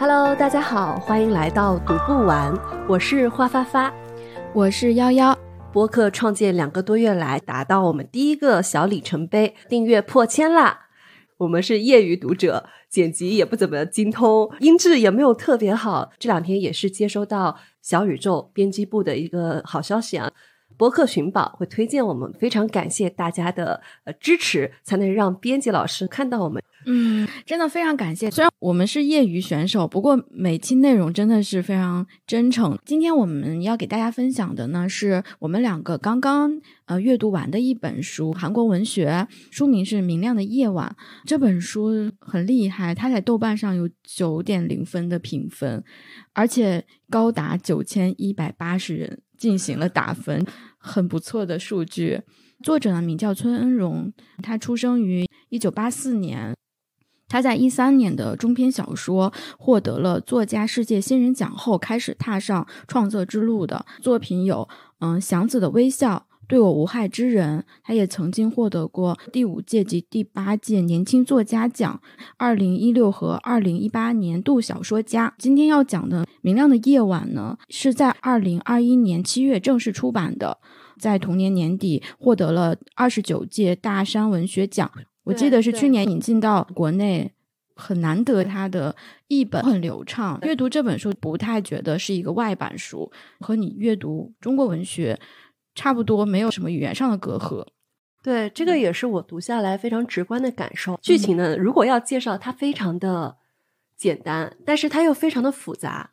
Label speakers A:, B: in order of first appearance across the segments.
A: Hello，大家好，欢迎来到读不完，我是花发发，
B: 我是幺幺。
A: 播客创建两个多月来，达到我们第一个小里程碑，订阅破千啦。我们是业余读者，剪辑也不怎么精通，音质也没有特别好。这两天也是接收到小宇宙编辑部的一个好消息啊。博客寻宝会推荐我们，非常感谢大家的呃支持，才能让编辑老师看到我们。
B: 嗯，真的非常感谢。虽然我们是业余选手，不过每期内容真的是非常真诚。今天我们要给大家分享的呢，是我们两个刚刚呃阅读完的一本书，韩国文学，书名是《明亮的夜晚》。这本书很厉害，它在豆瓣上有九点零分的评分，而且高达九千一百八十人进行了打分。很不错的数据。作者呢名叫崔恩荣，他出生于一九八四年。他在一三年的中篇小说获得了作家世界新人奖后，开始踏上创作之路的作品有：嗯，《祥子的微笑》、《对我无害之人》。他也曾经获得过第五届及第八届年轻作家奖，二零一六和二零一八年度小说家。今天要讲的《明亮的夜晚》呢，是在二零二一年七月正式出版的。在同年年底获得了二十九届大山文学奖，我记得是去年引进到国内，很难得他的译本很流畅。阅读这本书不太觉得是一个外版书，和你阅读中国文学差不多，没有什么语言上的隔阂。
A: 对，这个也是我读下来非常直观的感受。剧情呢，如果要介绍，它非常的简单，但是它又非常的复杂。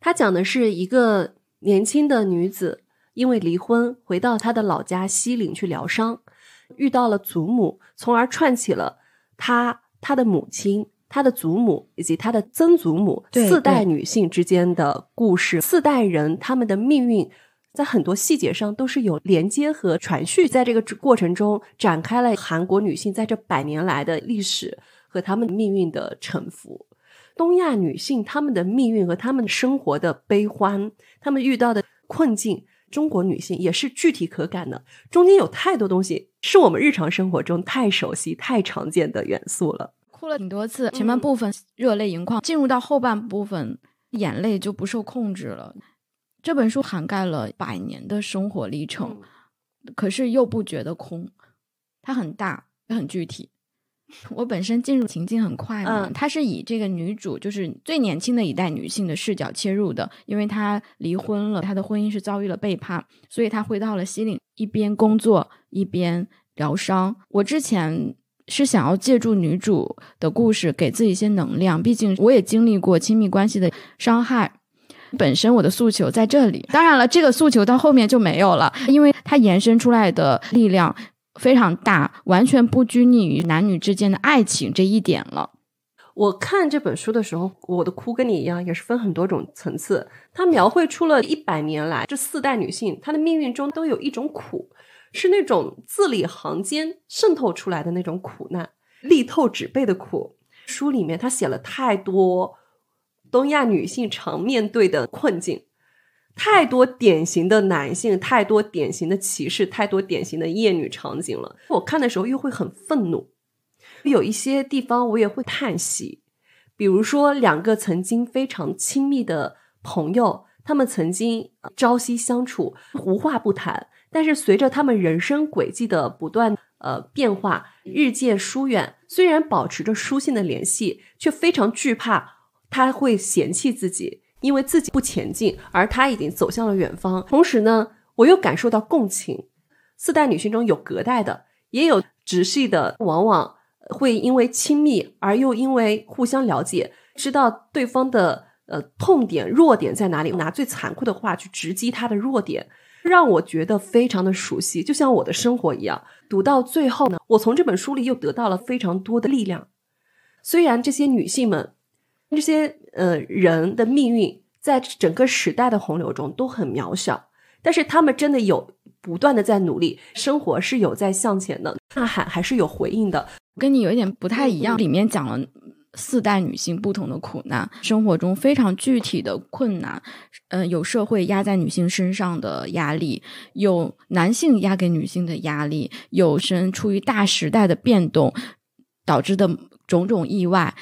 A: 它讲的是一个年轻的女子。因为离婚，回到她的老家西岭去疗伤，遇到了祖母，从而串起了她、她的母亲、她的祖母以及她的曾祖母四代女性之间的故事。四代人他们的命运，在很多细节上都是有连接和传续，在这个过程中展开了韩国女性在这百年来的历史和她们命运的沉浮。东亚女性她们的命运和她们生活的悲欢，她们遇到的困境。中国女性也是具体可感的，中间有太多东西是我们日常生活中太熟悉、太常见的元素了。
B: 哭了挺多次，前半部分热泪盈眶，进入到后半部分，眼泪就不受控制了。这本书涵盖了百年的生活历程，可是又不觉得空，它很大，也很具体。我本身进入情境很快嘛，它是以这个女主就是最年轻的一代女性的视角切入的，因为她离婚了，她的婚姻是遭遇了背叛，所以她回到了西岭，一边工作一边疗伤。我之前是想要借助女主的故事给自己一些能量，毕竟我也经历过亲密关系的伤害，本身我的诉求在这里。当然了，这个诉求到后面就没有了，因为它延伸出来的力量。非常大，完全不拘泥于男女之间的爱情这一点了。
A: 我看这本书的时候，我的哭跟你一样，也是分很多种层次。它描绘出了一百年来这四代女性她的命运中都有一种苦，是那种字里行间渗透出来的那种苦难，力透纸背的苦。书里面他写了太多东亚女性常面对的困境。太多典型的男性，太多典型的歧视，太多典型的厌女场景了。我看的时候又会很愤怒，有一些地方我也会叹息。比如说，两个曾经非常亲密的朋友，他们曾经朝夕相处，无话不谈。但是随着他们人生轨迹的不断呃变化，日渐疏远，虽然保持着书信的联系，却非常惧怕他会嫌弃自己。因为自己不前进，而他已经走向了远方。同时呢，我又感受到共情。四代女性中有隔代的，也有直系的，往往会因为亲密而又因为互相了解，知道对方的呃痛点、弱点在哪里，拿最残酷的话去直击他的弱点，让我觉得非常的熟悉，就像我的生活一样。读到最后呢，我从这本书里又得到了非常多的力量。虽然这些女性们。这些呃人的命运，在整个时代的洪流中都很渺小，但是他们真的有不断的在努力，生活是有在向前的，呐喊还是有回应的。
B: 跟你有一点不太一样，里面讲了四代女性不同的苦难，生活中非常具体的困难，嗯，有社会压在女性身上的压力，有男性压给女性的压力，有身出于大时代的变动导致的种种意外。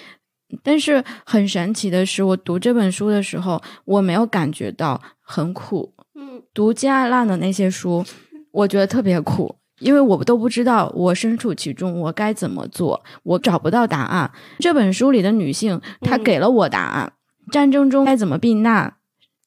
B: 但是很神奇的是，我读这本书的时候，我没有感觉到很苦。
A: 嗯，
B: 读金爱烂的那些书，我觉得特别苦，因为我都不知道我身处其中我该怎么做，我找不到答案。这本书里的女性，她给了我答案：战争中该怎么避难，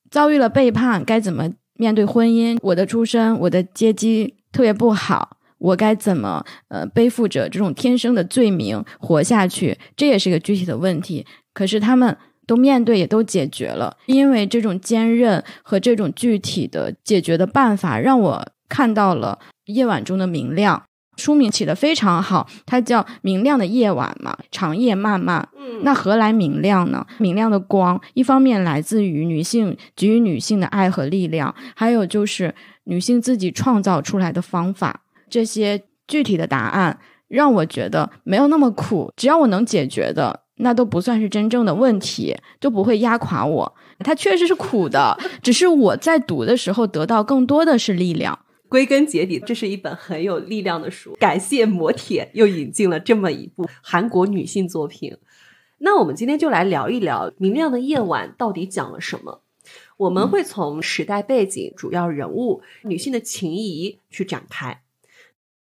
B: 遭遇了背叛该怎么面对婚姻，我的出身，我的阶级特别不好。我该怎么呃背负着这种天生的罪名活下去？这也是一个具体的问题。可是他们都面对，也都解决了。因为这种坚韧和这种具体的解决的办法，让我看到了夜晚中的明亮。书名起的非常好，它叫《明亮的夜晚》嘛，长夜漫漫。
A: 嗯，
B: 那何来明亮呢？明亮的光，一方面来自于女性给予女性的爱和力量，还有就是女性自己创造出来的方法。这些具体的答案让我觉得没有那么苦，只要我能解决的，那都不算是真正的问题，都不会压垮我。它确实是苦的，只是我在读的时候得到更多的是力量。
A: 归根结底，这是一本很有力量的书。感谢磨铁又引进了这么一部韩国女性作品。那我们今天就来聊一聊《明亮的夜晚》到底讲了什么。我们会从时代背景、主要人物、女性的情谊去展开。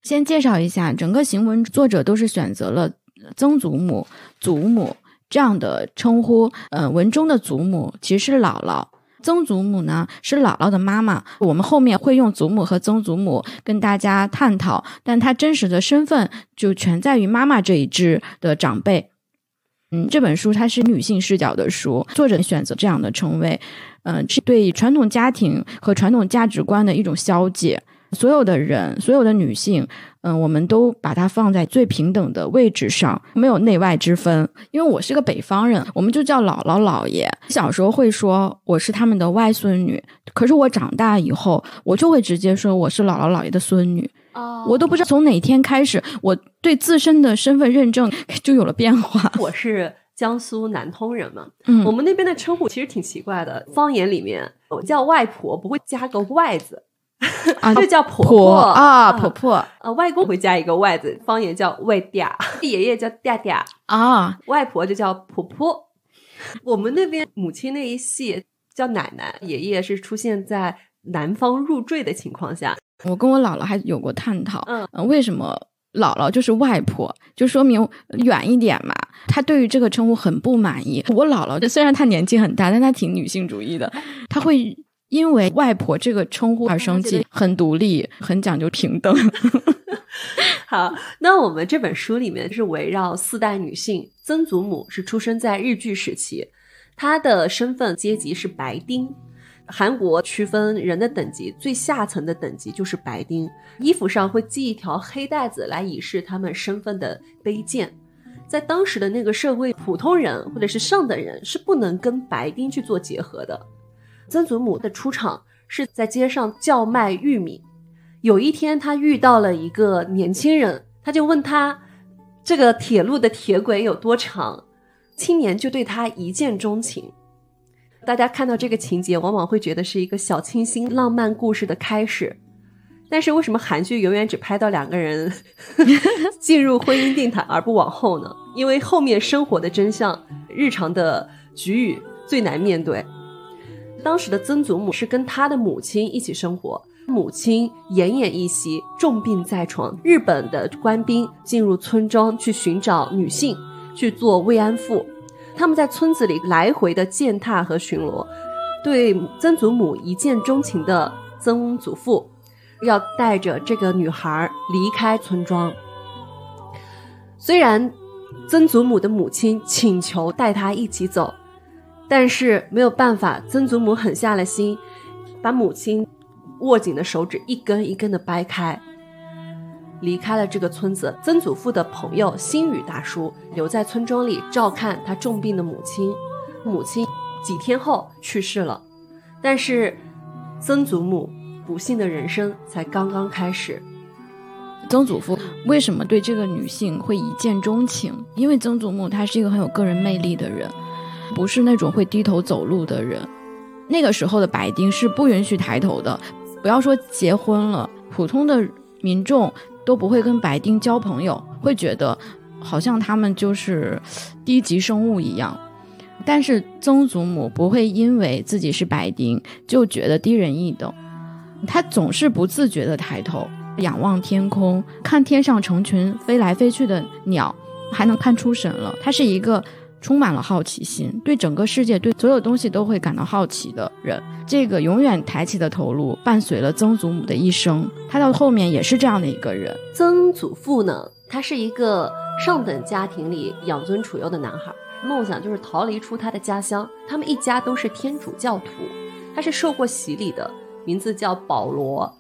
B: 先介绍一下，整个行文作者都是选择了曾祖母、祖母这样的称呼。呃，文中的祖母其实是姥姥，曾祖母呢是姥姥的妈妈。我们后面会用祖母和曾祖母跟大家探讨，但她真实的身份就全在于妈妈这一支的长辈。嗯，这本书它是女性视角的书，作者选择这样的称谓，嗯，是对传统家庭和传统价值观的一种消解。所有的人，所有的女性，嗯，我们都把它放在最平等的位置上，没有内外之分。因为我是个北方人，我们就叫姥姥姥爷。小时候会说我是他们的外孙女，可是我长大以后，我就会直接说我是姥姥姥爷的孙女。
A: 哦
B: 我都不知道从哪天开始，我对自身的身份认证 就有了变化。
A: 我是江苏南通人嘛，
B: 嗯
A: 我们那边的称呼其实挺奇怪的，方言里面我叫外婆不会加个外字，
B: 啊
A: 就叫婆
B: 婆啊，婆婆
A: 呃，外公会加一个外字，方言叫外嗲，爷爷叫嗲嗲，
B: 啊，
A: 外婆就叫婆婆。我们那边母亲那一系叫奶奶，爷爷是出现在男方入赘的情况下。
B: 我跟我姥姥还有过探讨，
A: 嗯
B: 呃为什么姥姥就是外婆，就说明远一点嘛。她对于这个称呼很不满意。我姥姥虽然她年纪很大，但她挺女性主义的，她会因为外婆这个称呼而生气，很独立，很讲究平等。
A: 好，那我们这本书里面是围绕四代女性，曾祖母是出生在日据时期，她的身份阶级是白丁。韩国区分人的等级，最下层的等级就是白丁，衣服上会系一条黑带子来以示他们身份的卑贱。在当时的那个社会，普通人或者是上等人是不能跟白丁去做结合的。曾祖母的出场是在街上叫卖玉米，有一天，他遇到了一个年轻人，他就问他这个铁路的铁轨有多长，青年就对他一见钟情。大家看到这个情节，往往会觉得是一个小清新浪漫故事的开始。但是为什么韩剧永远只拍到两个人 进入婚姻殿堂而不往后呢？因为后面生活的真相、日常的局域最难面对。当时的曾祖母是跟她的母亲一起生活，母亲奄奄一息，重病在床。日本的官兵进入村庄去寻找女性，去做慰安妇。他们在村子里来回的践踏和巡逻，对曾祖母一见钟情的曾祖父，要带着这个女孩离开村庄。虽然曾祖母的母亲请求带她一起走，但是没有办法，曾祖母狠下了心，把母亲握紧的手指一根一根的掰开，离开了这个村子。曾祖父的朋友星宇大叔留在村庄里照看他重病的母亲，母亲几天后去世了，但是曾祖母不幸的人生才刚刚开始。
B: 曾祖父为什么对这个女性会一见钟情？因为曾祖母她是一个很有个人魅力的人，不是那种会低头走路的人。那个时候的白丁是不允许抬头的，不要说结婚了，普通的民众都不会跟白丁交朋友，会觉得好像他们就是低级生物一样。但是曾祖母不会因为自己是白丁就觉得低人一等，她总是不自觉的抬头仰望天空，看天上成群飞来飞去的鸟，还能看出神了。她是一个充满了好奇心，对整个世界、对所有东西都会感到好奇的人。这个永远抬起的头颅伴随了曾祖母的一生，他到后面也是这样的一个人。
A: 曾祖父呢，他是一个上等家庭里养尊处优的男孩。梦想就是逃离出他的家乡。他们一家都是天主教徒，他是受过洗礼的，名字叫保罗。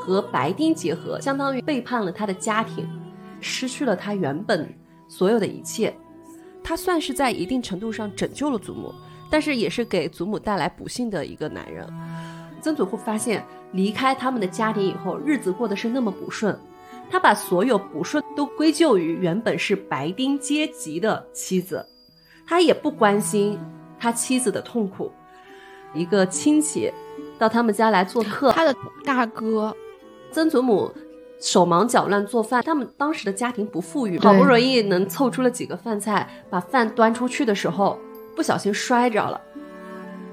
A: 和白丁结合，相当于背叛了他的家庭，失去了他原本所有的一切。他算是在一定程度上拯救了祖母，但是也是给祖母带来不幸的一个男人。曾祖父发现离开他们的家庭以后，日子过得是那么不顺。他把所有不顺都归咎于原本是白丁阶级的妻子，他也不关心他妻子的痛苦。一个亲戚到他们家来做客，
B: 他的大哥
A: 曾祖母手忙脚乱做饭，他们当时的家庭不富裕，好不容易能凑出了几个饭菜，把饭端出去的时候不小心摔着了，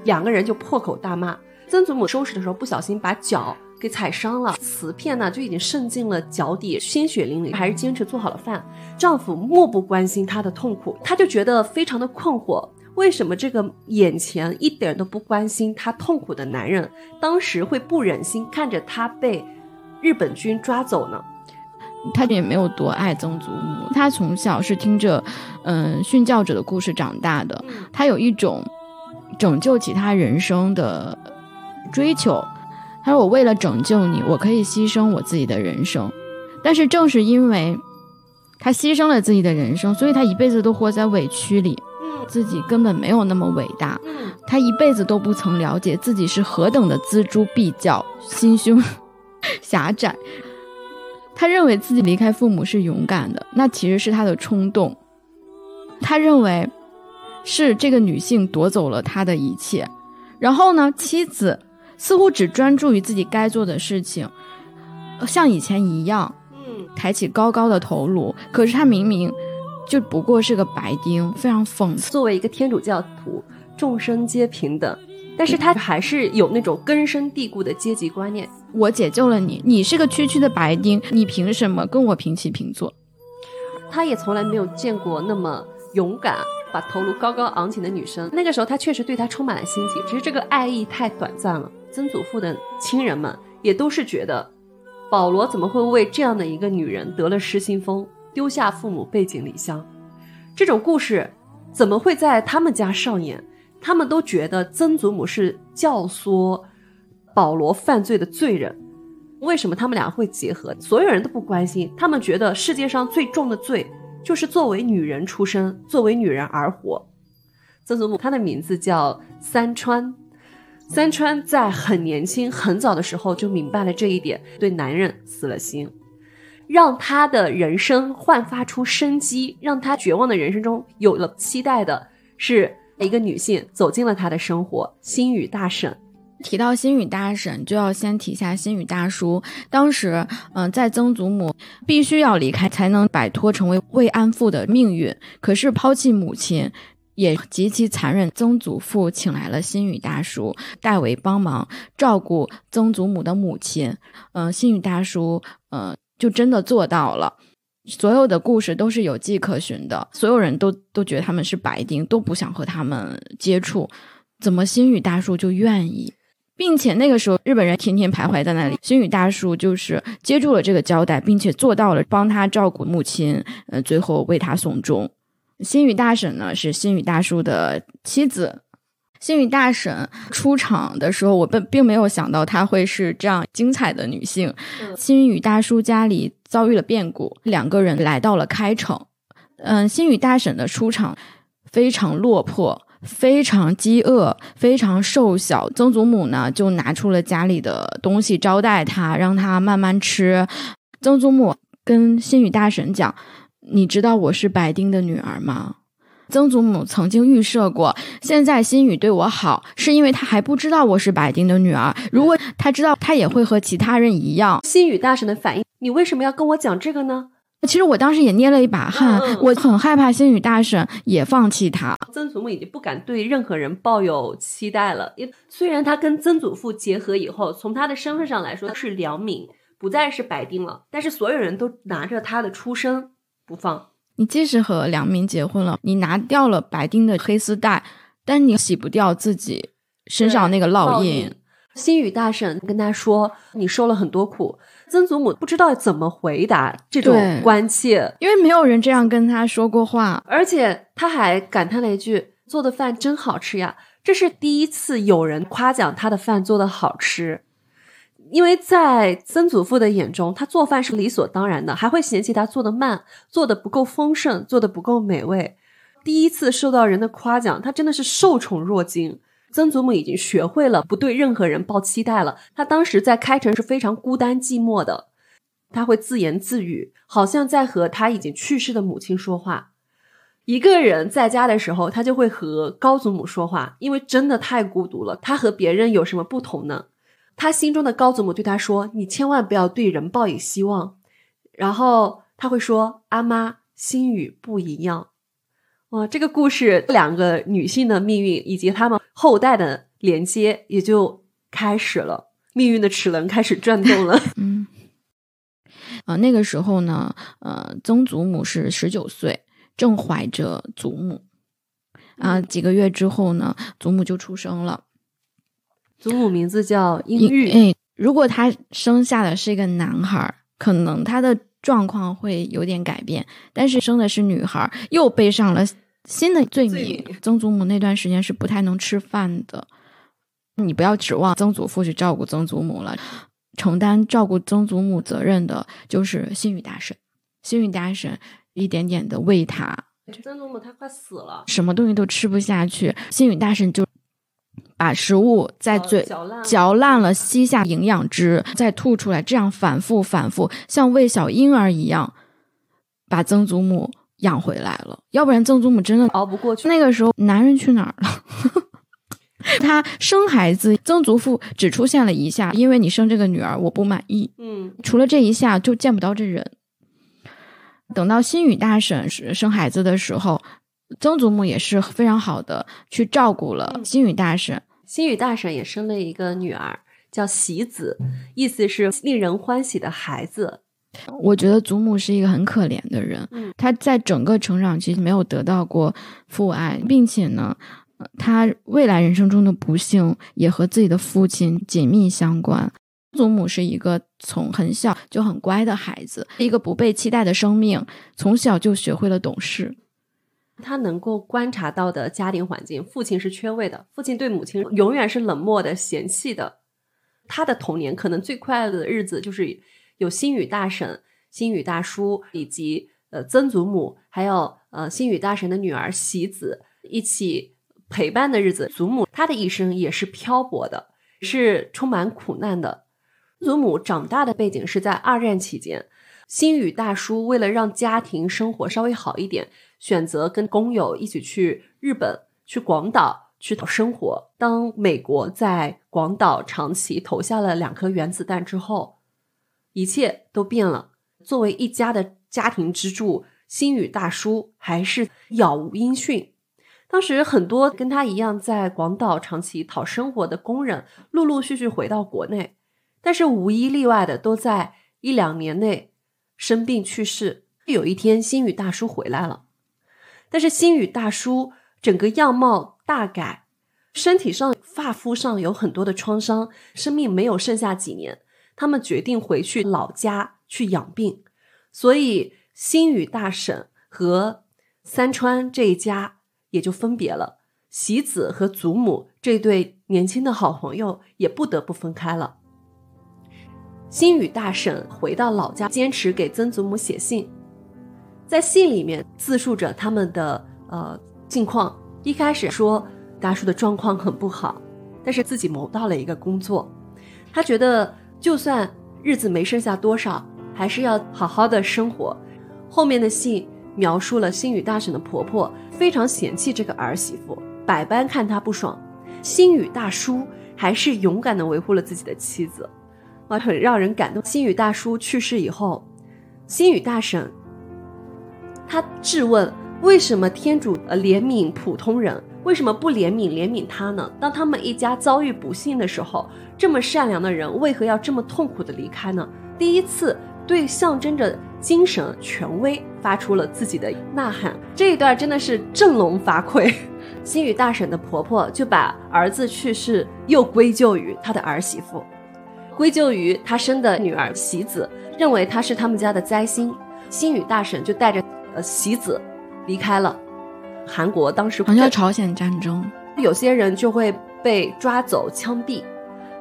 A: 两个人就破口大骂。曾祖母收拾的时候不小心把脚。给踩伤了，瓷片呢就已经渗进了脚底，鲜血淋漓，还是坚持做好了饭。丈夫漠不关心她的痛苦，她就觉得非常的困惑，为什么这个眼前一点都不关心她痛苦的男人，当时会不忍心看着她被日本军抓走呢？
B: 他也没有多爱曾祖母，他从小是听着嗯殉教者的故事长大的，他有一种拯救其他人生的追求。他说：“我为了拯救你，我可以牺牲我自己的人生。但是正是因为，他牺牲了自己的人生，所以他一辈子都活在委屈里。自己根本没有那么伟大。他一辈子都不曾了解自己是何等的锱铢必较、心胸狭窄。他认为自己离开父母是勇敢的，那其实是他的冲动。他认为是这个女性夺走了他的一切。然后呢，妻子。”似乎只专注于自己该做的事情，像以前一样，嗯，抬起高高的头颅。可是他明明就不过是个白丁，非常讽刺。
A: 作为一个天主教徒，众生皆平等，但是他还是有那种根深蒂固的阶级观念。
B: 我解救了你，你是个区区的白丁，你凭什么跟我平起平坐？
A: 他也从来没有见过那么勇敢。把头颅高高昂起的女生，那个时候他确实对她充满了欣喜，只是这个爱意太短暂了。曾祖父的亲人们也都是觉得，保罗怎么会为这样的一个女人得了失心疯，丢下父母背井离乡？这种故事怎么会在他们家上演？他们都觉得曾祖母是教唆保罗犯罪的罪人。为什么他们俩会结合？所有人都不关心，他们觉得世界上最重的罪。就是作为女人出生，作为女人而活。曾祖母她的名字叫三川，三川在很年轻、很早的时候就明白了这一点，对男人死了心，让他的人生焕发出生机，让他绝望的人生中有了期待的是一个女性走进了他的生活，心语大婶。
B: 提到心雨大婶，就要先提下心雨大叔。当时，嗯，在曾祖母必须要离开，才能摆脱成为慰安妇的命运。可是抛弃母亲也极其残忍。曾祖父请来了心雨大叔代为帮忙照顾曾祖母的母亲。嗯，心雨大叔，嗯，就真的做到了。所有的故事都是有迹可循的，所有人都都觉得他们是白丁，都不想和他们接触。怎么新宇大叔就愿意？并且那个时候，日本人天天徘徊在那里。星宇大叔就是接住了这个交代，并且做到了帮他照顾母亲，呃，最后为他送终。星宇大婶呢是星宇大叔的妻子。星宇大婶出场的时候，我并并没有想到她会是这样精彩的女性。星宇大叔家里遭遇了变故，两个人来到了开城。嗯，星宇大婶的出场非常落魄。非常饥饿，非常瘦小。曾祖母呢，就拿出了家里的东西招待他，让他慢慢吃。曾祖母跟心语大婶讲：“你知道我是白丁的女儿吗？”曾祖母曾经预设过，现在心雨对我好，是因为他还不知道我是白丁的女儿。如果他知道，他也会和其他人一样。
A: 心雨大婶的反应：“你为什么要跟我讲这个呢？
B: 其实我当时也捏了一把汗，我很害怕心雨大婶也放弃他。
A: 曾祖母已经不敢对任何人抱有期待了。因虽然他跟曾祖父结合以后，从他的身份上来说是良民，不再是白丁了，但是所有人都拿着他的出身不放。
B: 你即使和良民结婚了，你拿掉了白丁的黑丝带，但你洗不掉自己身上那个烙印。
A: 新宇大婶跟他说：“你受了很多苦。”曾祖母不知道怎么回答这种关切，
B: 因为没有人这样跟他说过话。
A: 而且他还感叹了一句：“做的饭真好吃呀！”这是第一次有人夸奖他的饭做的好吃。因为在曾祖父的眼中，他做饭是理所当然的，还会嫌弃他做的慢，做的不够丰盛，做的不够美味。第一次受到人的夸奖，他真的是受宠若惊。曾祖母已经学会了不对任何人抱期待了。他当时在开城是非常孤单寂寞的，他会自言自语，好像在和他已经去世的母亲说话。一个人在家的时候，他就会和高祖母说话，因为真的太孤独了。他和别人有什么不同呢？他心中的高祖母对他说：“你千万不要对人抱以希望。”然后他会说：“阿妈，心语不一样。”哇，这个故事两个女性的命运以及她们后代的连接也就开始了，命运的齿轮开始转动了。
B: 嗯，呃，那个时候呢，呃，曾祖母是十九岁，正怀着祖母。啊、几个月之后呢，祖母就出生了。
A: 祖母名字叫英玉，
B: 哎，如果他生下的是一个男孩儿，可能他的状况会有点改变。但是生的是女孩儿，又背上了新的罪
A: 罪
B: 名
A: 名。
B: 曾祖母那段时间是不太能吃饭的，你不要指望曾祖父去照顾曾祖母了，承担照顾曾祖母责任的就是新宇大婶。新宇大婶一点点的喂他，
A: 曾祖母她快死了，
B: 什么东西都吃不下去，新宇大婶就把食物在嘴
A: 嚼烂了
B: 嚼烂了，吸下营养汁，再吐出来，这样反复反复，像喂小婴儿一样，把曾祖母养回来了。要不然曾祖母真的
A: 熬不过去。
B: 那个时候男人去哪儿了？他生孩子，曾祖父只出现了一下，因为你生这个女儿我不满意，
A: 嗯，
B: 除了这一下就见不到这人。等到新宇大婶是生孩子的时候，曾祖母也是非常好的去照顾了新宇大婶。
A: 新宇大婶也生了一个女儿，叫喜子，意思是令人欢喜的孩子。
B: 我觉得祖母是一个很可怜的人，
A: 嗯
B: 她在整个成长期没有得到过父爱，并且呢，呃她未来人生中的不幸也和自己的父亲紧密相关。祖母是一个从很小就很乖的孩子，一个不被期待的生命，从小就学会了懂事。
A: 他能够观察到的家庭环境，父亲是缺位的，父亲对母亲永远是冷漠的、嫌弃的。他的童年可能最快乐的日子就是有星宇大婶、星宇大叔以及呃曾祖母，还有呃星宇大婶的女儿喜子一起陪伴的日子。祖母她的一生也是漂泊的，是充满苦难的。祖母长大的背景是在二战期间，星宇大叔为了让家庭生活稍微好一点，选择跟工友一起去日本、去广岛去讨生活。当美国在广岛长崎投下了两颗原子弹之后，一切都变了。作为一家的家庭支柱，星宇大叔还是杳无音讯。当时很多跟他一样在广岛长崎讨生活的工人，陆陆续续回到国内，但是无一例外的都在一两年内生病去世。有一天，星宇大叔回来了，但是星宇大叔整个样貌大改，身体上、发肤上有很多的创伤，生命没有剩下几年。他们决定回去老家去养病，所以星宇大婶和三川这一家也就分别了。喜子和祖母这对年轻的好朋友也不得不分开了。星宇大婶回到老家，坚持给曾祖母写信，在信里面自述着他们的呃近况。一开始说大叔的状况很不好，但是自己谋到了一个工作，他觉得就算日子没剩下多少，还是要好好的生活。后面的信描述了星宇大婶的婆婆非常嫌弃这个儿媳妇，百般看她不爽。星宇大叔还是勇敢的维护了自己的妻子，哇，很让人感动。星宇大叔去世以后，星宇大婶他质问：为什么天主呃怜悯普通人，为什么不怜悯怜悯他呢？当他们一家遭遇不幸的时候，这么善良的人为何要这么痛苦的离开呢？第一次对象征着精神权威发出了自己的呐喊，这一段真的是振聋发聩。心语大婶的婆婆就把儿子去世又归咎于她的儿媳妇，归咎于她生的女儿喜子，认为她是他们家的灾星。心语大婶就带着呃喜子离开了韩国。当时
B: 好像朝鲜战争，
A: 有些人就会被抓走枪毙。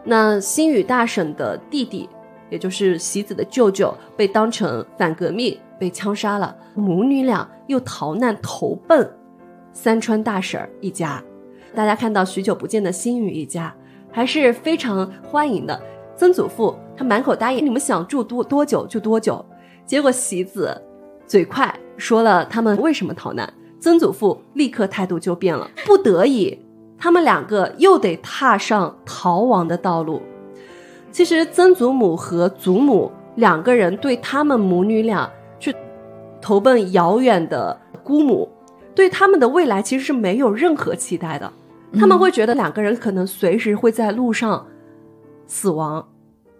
A: 那新宇大婶的弟弟，也就是喜子的舅舅，被当成反革命被枪杀了。母女俩又逃难投奔。三川大婶儿一家，大家看到许久不见的新宇一家，还是非常欢迎的。曾祖父他满口答应，你们想住多多久就多久。结果喜子嘴快说了他们为什么逃难，曾祖父立刻态度就变了。不得已，他们两个又得踏上逃亡的道路。其实曾祖母和祖母两个人对他们母女俩去投奔遥远的姑母。对他们的未来其实是没有任何期待的，他们会觉得两个人可能随时会在路上死亡，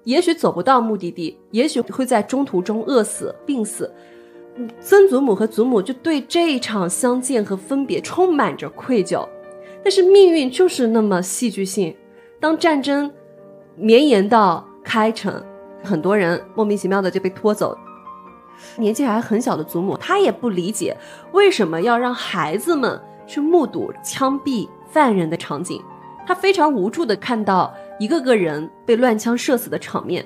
A: 也许走不到目的地，也许会在中途中饿死、病死。曾祖母和祖母就对这一场相见和分别充满着愧疚，但是命运就是那么戏剧性。当战争绵延到开城，很多人莫名其妙的就被拖走。年纪还很小的祖母，她也不理解为什么要让孩子们去目睹枪毙犯人的场景。她非常无助的看到一个个人被乱枪射死的场面，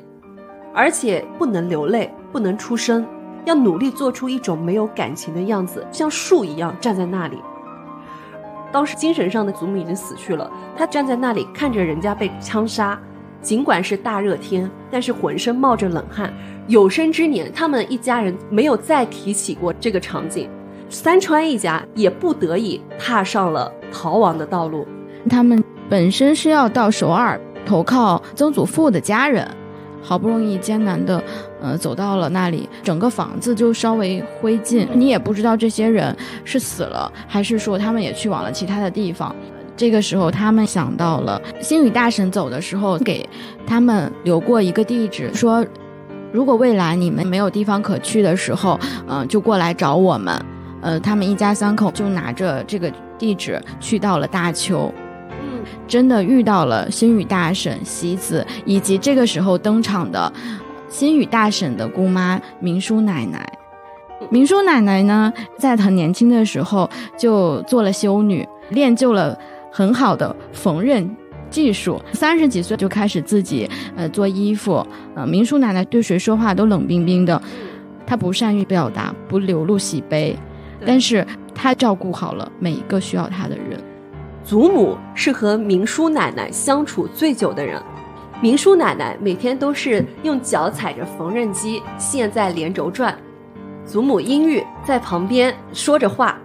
A: 而且不能流泪，不能出声，要努力做出一种没有感情的样子，像树一样站在那里。当时精神上的祖母已经死去了，她站在那里看着人家被枪杀，尽管是大热天，但是浑身冒着冷汗。有生之年，他们一家人没有再提起过这个场景。三川一家也不得已踏上了逃亡的道路。
B: 他们本身是要到首尔投靠曾祖父的家人，好不容易艰难的，呃，走到了那里，整个房子就稍微灰烬。你也不知道这些人是死了，还是说他们也去往了其他的地方。这个时候，他们想到了星宇大神走的时候给他们留过一个地址，说。如果未来你们没有地方可去的时候，嗯，就过来找我们。呃，他们一家三口就拿着这个地址去到了大邱，真的遇到了星宇大婶喜子，以及这个时候登场的星宇大婶的姑妈明叔奶奶。明叔奶奶呢，在很年轻的时候就做了修女，练就了很好的缝纫。技术三十几岁就开始自己呃做衣服，呃明叔奶奶对谁说话都冷冰冰的，她不善于表达，不流露喜悲，但是她照顾好了每一个需要她的人。
A: 祖母是和明叔奶奶相处最久的人，明叔奶奶每天都是用脚踩着缝纫机线在连轴转，祖母阴郁在旁边说着话，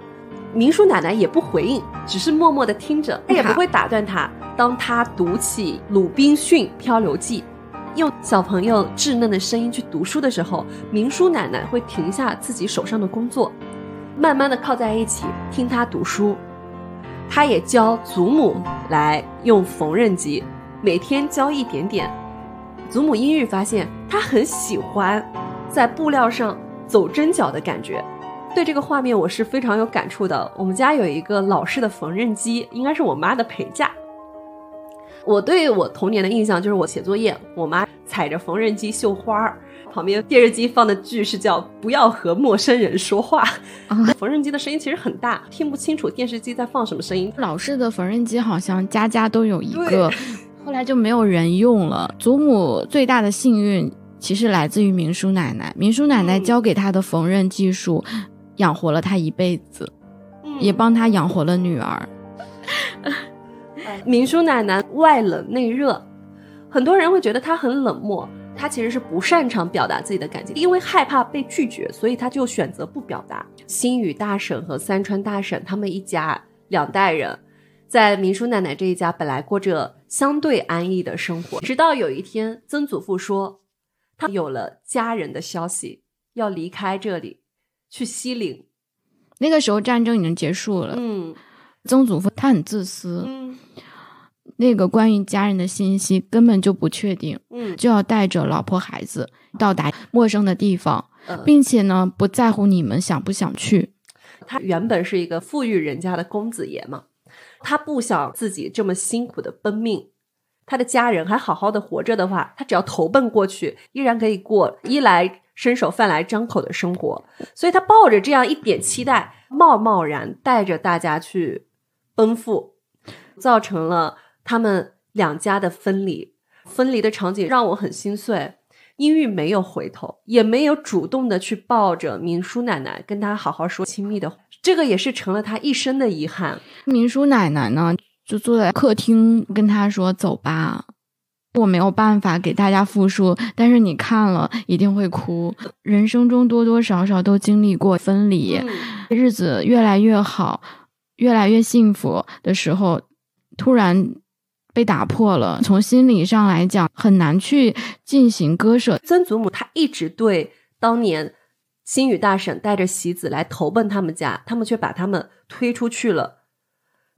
A: 明叔奶奶也不回应，只是默默地听着，她也不会打断他。当他读起《鲁滨逊漂流记》，用小朋友稚嫩的声音去读书的时候，明叔奶奶会停下自己手上的工作，慢慢地靠在一起听他读书。他也教祖母来用缝纫机，每天教一点点。祖母英玉发现他很喜欢在布料上走针脚的感觉，对这个画面我是非常有感触的。我们家有一个老式的缝纫机，应该是我妈的陪嫁。我对我童年的印象就是我写作业，我妈踩着缝纫机绣花儿，旁边电视机放的剧是叫《不要和陌生人说话》。缝纫机的声音其实很大，听不清楚电视机在放什么声音。
B: 老式的缝纫机好像家家都有一个，后来就没有人用了。祖母最大的幸运其实来自于明叔奶奶，明叔奶奶教给她的缝纫技术，养活了她一辈子，也帮她养活了女儿。
A: 明叔奶奶外冷内热，很多人会觉得她很冷漠，她其实是不擅长表达自己的感情，因为害怕被拒绝，所以他就选择不表达。新宇大婶和三川大婶他们一家两代人，在明叔奶奶这一家本来过着相对安逸的生活，直到有一天曾祖父说，他有了家人的消息，要离开这里，去西岭。
B: 那个时候战争已经结束了，
A: 嗯。
B: 曾祖父他很自私，
A: 嗯
B: 那个关于家人的信息根本就不确定，
A: 嗯
B: 就要带着老婆孩子到达陌生的地方，
A: 呃
B: 并且呢不在乎你们想不想去。
A: 他原本是一个富裕人家的公子爷嘛，他不想自己这么辛苦的奔命，他的家人还好好的活着的话，他只要投奔过去，依然可以过衣来伸手饭来张口的生活。所以他抱着这样一点期待，贸贸然带着大家去奔赴，造成了他们两家的分离。分离的场景让我很心碎。英玉没有回头，也没有主动的去抱着明叔奶奶跟他好好说亲密的话，这个也是成了他一生的遗憾。
B: 明叔奶奶呢，就坐在客厅跟他说：“走吧。”我没有办法给大家复述，但是你看了一定会哭。人生中多多少少都经历过分离，
A: 嗯
B: 日子越来越好，越来越幸福的时候，突然被打破了。从心理上来讲，很难去进行割舍。
A: 曾祖母她一直对当年星宇大婶带着喜子来投奔他们家，他们却把他们推出去了，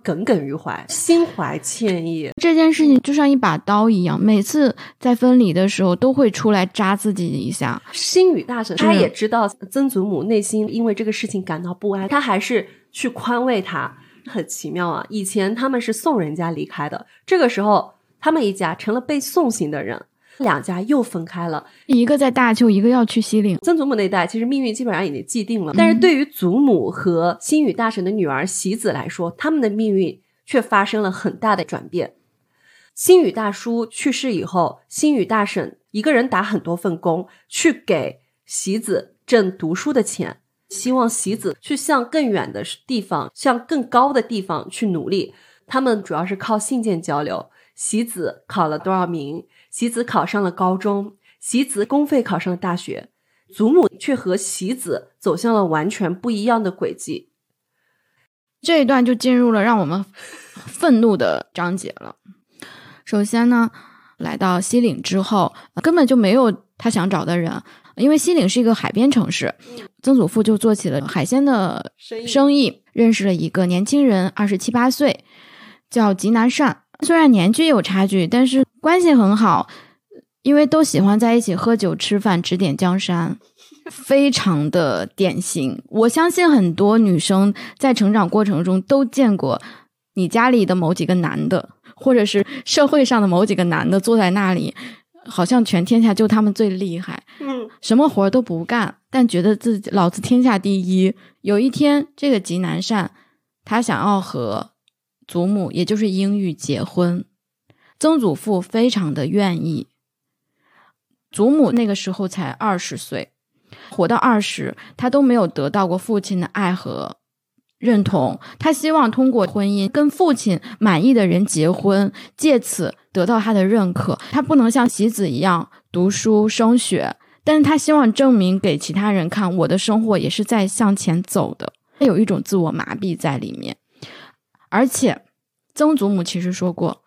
A: 耿耿于怀，心怀歉意。
B: 这件事情就像一把刀一样，每次在分离的时候都会出来扎自己一下。
A: 星宇大婶她也知道曾祖母内心因为这个事情感到不安，她还是去宽慰她。很奇妙啊！以前他们是送人家离开的，这个时候他们一家成了被送行的人，两家又分开了。
B: 一个在大邱，一个要去西岭。
A: 曾祖母那一代其实命运基本上已经既定了，但是对于祖母和新宇大婶的女儿喜子来说，他们的命运却发生了很大的转变。新宇大叔去世以后，新宇大婶一个人打很多份工，去给喜子挣读书的钱，希望席子去向更远的地方、向更高的地方去努力。他们主要是靠信件交流。席子考了多少名？席子考上了高中，席子公费考上了大学。祖母却和席子走向了完全不一样的轨迹。
B: 这一段就进入了让我们愤怒的章节了。首先呢，来到西岭之后，根本就没有他想找的人，因为西岭是一个海边城市。曾祖父就做起了海鲜的
A: 生意，
B: 认识了一个年轻人，二十七八岁，叫吉南善。虽然年纪有差距，但是关系很好，因为都喜欢在一起喝酒、吃饭、指点江山，非常的典型。我相信很多女生在成长过程中都见过你家里的某几个男的，或者是社会上的某几个男的坐在那里，好像全天下就他们最厉害，
A: 嗯，
B: 什么活儿都不干，但觉得自己老子天下第一。有一天，这个吉南善他想要和祖母，也就是英玉结婚，曾祖父非常的愿意。祖母那个时候才二十岁，活到二十，她都没有得到过父亲的爱和认同。他希望通过婚姻跟父亲满意的人结婚，借此得到他的认可。他不能像喜子一样读书升学，但是他希望证明给其他人看，我的生活也是在向前走的。他有一种自我麻痹在里面。而且，曾祖母其实说过，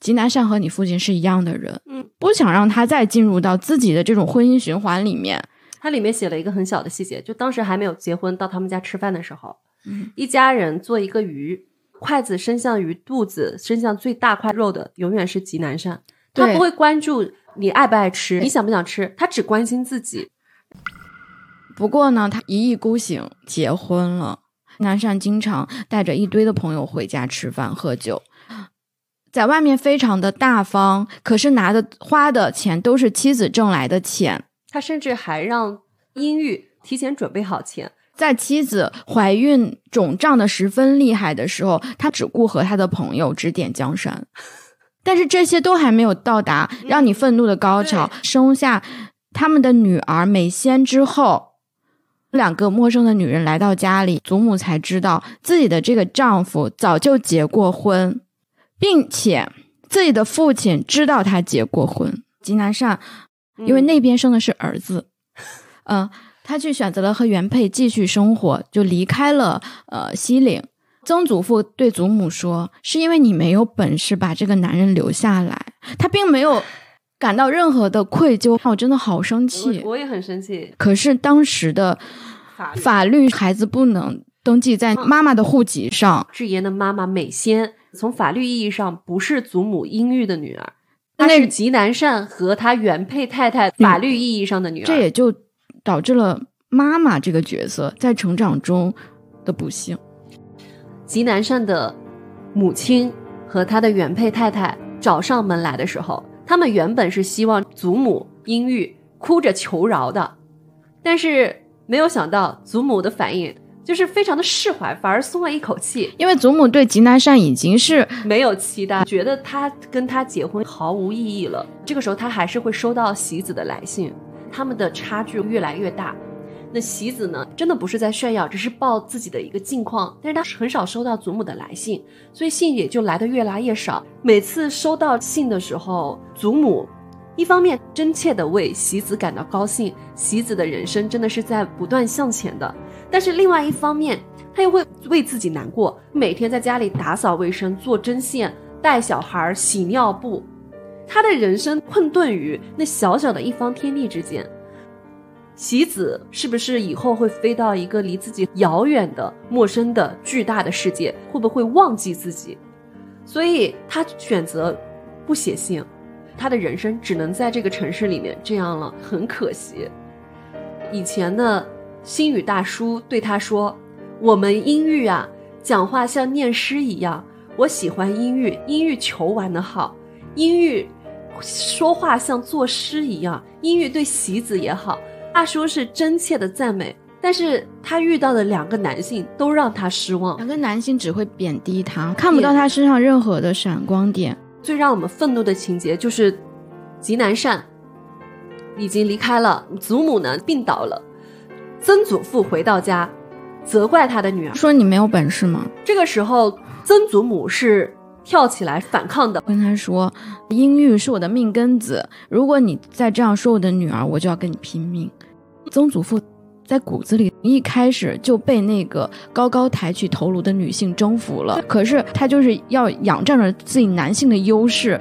B: 吉南善和你父亲是一样的人，
A: 嗯，
B: 不想让他再进入到自己的这种婚姻循环里面。
A: 它里面写了一个很小的细节，就当时还没有结婚，到他们家吃饭的时候，
B: 嗯
A: 一家人做一个鱼，筷子伸向鱼肚子，伸向最大块肉的永远是吉南善，他不会关注你爱不爱吃，你想不想吃，他只关心自己。
B: 不过呢，他一意孤行结婚了。南善经常带着一堆的朋友回家吃饭喝酒，在外面非常的大方，可是拿的花的钱都是妻子挣来的钱。
A: 他甚至还让英玉提前准备好钱，
B: 在妻子怀孕肿胀的十分厉害的时候，他只顾和他的朋友指点江山。但是这些都还没有到达让你愤怒的高潮。生下他们的女儿美仙之后，两个陌生的女人来到家里，祖母才知道自己的这个丈夫早就结过婚，并且自己的父亲知道他结过婚。吉南善因为那边生的是儿子，嗯、他去选择了和原配继续生活，就离开了呃西岭。曾祖父对祖母说：“是因为你没有本事把这个男人留下来。”他并没有感到任何的愧疚，我真的好生气。
A: 我我也很生气。
B: 可是当时的
A: 法律
B: 法律，孩子不能登记在妈妈的户籍上。
A: 智妍的妈妈美仙，从法律意义上不是祖母英玉的女儿，她是吉南善和他原配太太法律意义上的女儿。
B: 这也就导致了妈妈这个角色在成长中的不幸。
A: 吉南善的母亲和他的原配太太找上门来的时候，他们原本是希望祖母阴郁哭着求饶的，但是没有想到祖母的反应就是非常的释怀，反而松了一口气。
B: 因为祖母对吉南善已经是
A: 没有期待，觉得他跟他结婚毫无意义了。这个时候，他还是会收到喜子的来信，他们的差距越来越大。那喜子呢，真的不是在炫耀，只是报自己的一个近况。但是他很少收到祖母的来信，所以信也就来的越来越少。每次收到信的时候，祖母一方面真切的为喜子感到高兴，喜子的人生真的是在不断向前的。但是另外一方面，他又会为自己难过，每天在家里打扫卫生、做针线、带小孩、洗尿布，他的人生困顿于那小小的一方天地之间。棋子是不是以后会飞到一个离自己遥远的、陌生的、巨大的世界？会不会忘记自己？所以他选择不写信，他的人生只能在这个城市里面这样了，很可惜。以前的星宇大叔对他说：“我们音域啊，讲话像念诗一样。我喜欢音域，音域球玩的好，音域说话像作诗一样。音域对喜子也好。”大叔是真切的赞美，但是他遇到的两个男性都让他失望。
B: 两个男性只会贬低他，看不到他身上任何的闪光点。
A: 最让我们愤怒的情节就是吉南善已经离开了，祖母呢病倒了，曾祖父回到家，责怪他的女儿，
B: 说你没有本事吗？
A: 这个时候，曾祖母是。跳起来反抗的，
B: 跟他说：“英玉是我的命根子，如果你再这样说我的女儿，我就要跟你拼命。”曾祖父在骨子里一开始就被那个高高抬起头颅的女性征服了，可是他就是要仰仗着自己男性的优势。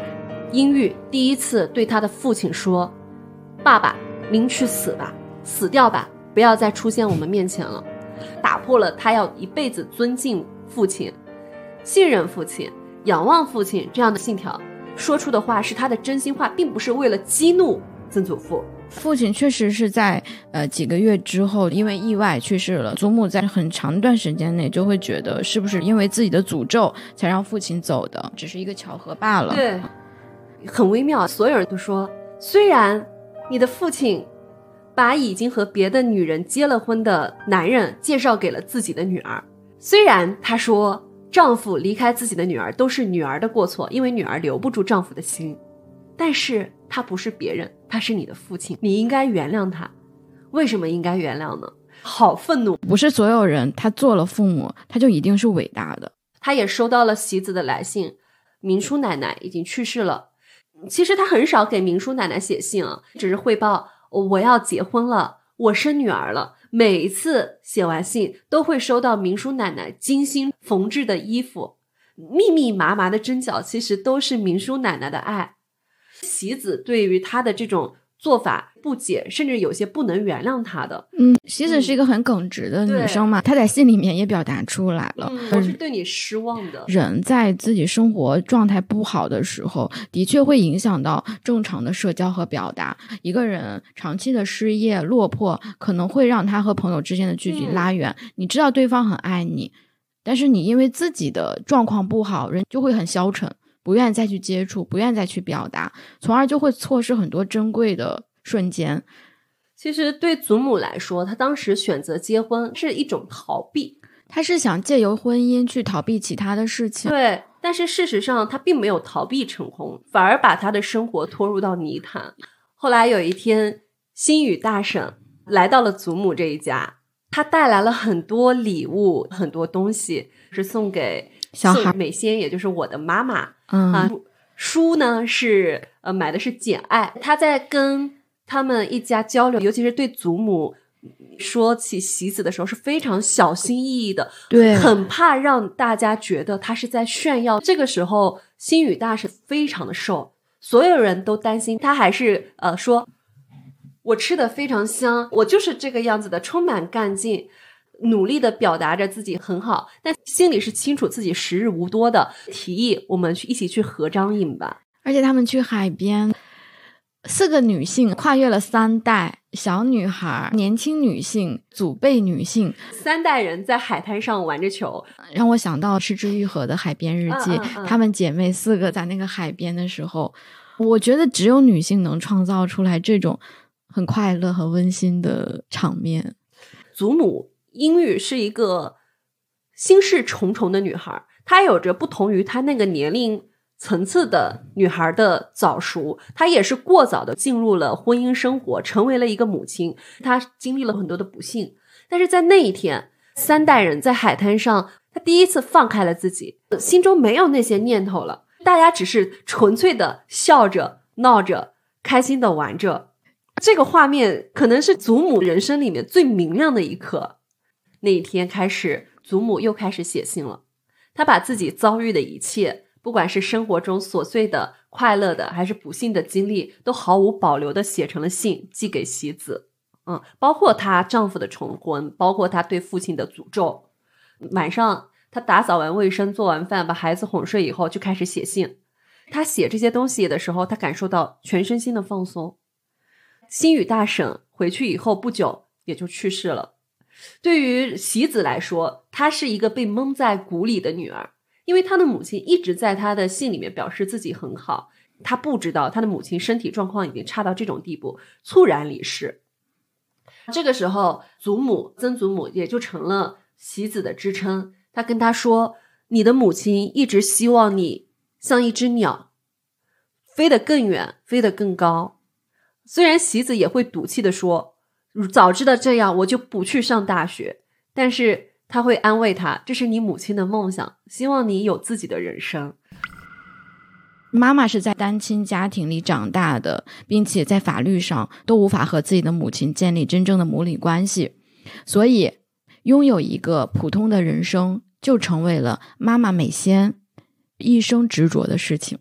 A: 英玉第一次对他的父亲说：“爸爸，您去死吧，死掉吧，不要再出现我们面前了。”打破了他要一辈子尊敬父亲、信任父亲。仰望父亲这样的信条，说出的话是他的真心话，并不是为了激怒曾祖父。
B: 父亲确实是在呃几个月之后因为意外去世了。祖母在很长一段时间内就会觉得，是不是因为自己的诅咒才让父亲走的，只是一个巧合罢了。
A: 对，很微妙。所有人都说，虽然你的父亲把已经和别的女人结了婚的男人介绍给了自己的女儿，虽然他说。丈夫离开自己的女儿都是女儿的过错，因为女儿留不住丈夫的心。但是他不是别人，他是你的父亲，你应该原谅他。为什么应该原谅呢？好愤怒！
B: 不是所有人他做了父母，他就一定是伟大的。
A: 他也收到了喜子的来信，明叔奶奶已经去世了。其实他很少给明叔奶奶写信啊，只是汇报我要结婚了，我生女儿了。每一次写完信，都会收到明叔奶奶精心缝制的衣服，密密麻麻的针脚，其实都是明叔奶奶的爱。喜子对于他的这种。做法不解，甚至有些不能原谅他的。
B: 嗯，西子是一个很耿直的女生嘛，她在信里面也表达出来了，
A: 我是对你失望的。
B: 人在自己生活状态不好的时候，的确会影响到正常的社交和表达。一个人长期的失业落魄，可能会让他和朋友之间的距离拉远。你知道对方很爱你，但是你因为自己的状况不好，人就会很消沉。不愿再去接触，不愿再去表达，从而就会错失很多珍贵的瞬间。
A: 其实对祖母来说，她当时选择结婚是一种逃避，
B: 她是想借由婚姻去逃避其他的事情。
A: 对，但是事实上她并没有逃避成功，反而把她的生活拖入到泥潭。后来有一天，心宇大婶来到了祖母这一家，她带来了很多礼物，很多东西是送给。
B: 小孩
A: 美仙，也就是我的妈妈
B: 啊。
A: 书呢是呃买的是《简爱》，他在跟他们一家交流，尤其是对祖母说起席子的时候，是非常小心翼翼的，
B: 对，
A: 很怕让大家觉得他是在炫耀。这个时候，心雨大婶非常的瘦，所有人都担心他还是呃说，我吃的非常香，我就是这个样子的，充满干劲。努力的表达着自己很好，但心里是清楚自己时日无多的，提议我们去一起去合张影吧。
B: 而且他们去海边，四个女性跨越了三代，小女孩、年轻女性、祖辈女性，
A: 三代人在海滩上玩着球，
B: 让我想到《失之愈合》的海边日记。
A: 嗯嗯嗯
B: 她们姐妹四个在那个海边的时候，我觉得只有女性能创造出来这种很快乐、和温馨的场面。
A: 祖母英语是一个心事重重的女孩，她有着不同于她那个年龄层次的女孩的早熟，她也是过早的进入了婚姻生活，成为了一个母亲。她经历了很多的不幸，但是在那一天，三代人在海滩上，她第一次放开了自己，心中没有那些念头了，大家只是纯粹的笑着、闹着、开心的玩着。这个画面可能是祖母人生里面最明亮的一刻。那一天开始，祖母又开始写信了。她把自己遭遇的一切，不管是生活中琐碎的、快乐的，还是不幸的经历，都毫无保留的写成了信，寄给喜子。嗯，包括她丈夫的重婚，包括她对父亲的诅咒。晚上，她打扫完卫生、做完饭，把孩子哄睡以后，就开始写信。她写这些东西的时候，她感受到全身心的放松。心语大婶回去以后不久也就去世了。对于喜子来说，她是一个被蒙在鼓里的女儿，因为她的母亲一直在她的信里面表示自己很好，她不知道她的母亲身体状况已经差到这种地步，猝然离世。这个时候，祖母、曾祖母也就成了喜子的支撑。她跟她说：“你的母亲一直希望你像一只鸟，飞得更远，飞得更高。”虽然喜子也会赌气的说：“早知道这样，我就不去上大学。”但是他会安慰他：“这是你母亲的梦想，希望你有自己的人生。
B: 妈妈是在单亲家庭里长大的，并且在法律上都无法和自己的母亲建立真正的母女关系，所以拥有一个普通的人生就成为了妈妈美仙一生执着的事情。”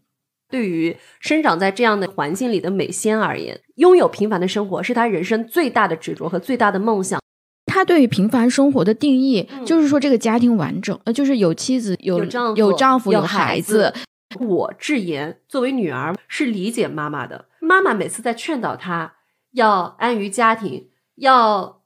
A: 对于生长在这样的环境里的美仙而言，拥有平凡的生活是她人生最大的执着和最大的梦想。
B: 她对于平凡生活的定义，
A: 嗯
B: 就是说这个家庭完整，呃，就是有妻子、有
A: 有丈夫
B: 有丈夫、
A: 有
B: 孩
A: 孩子。我智妍作为女儿是理解妈妈的，妈妈每次在劝导她要安于家庭，要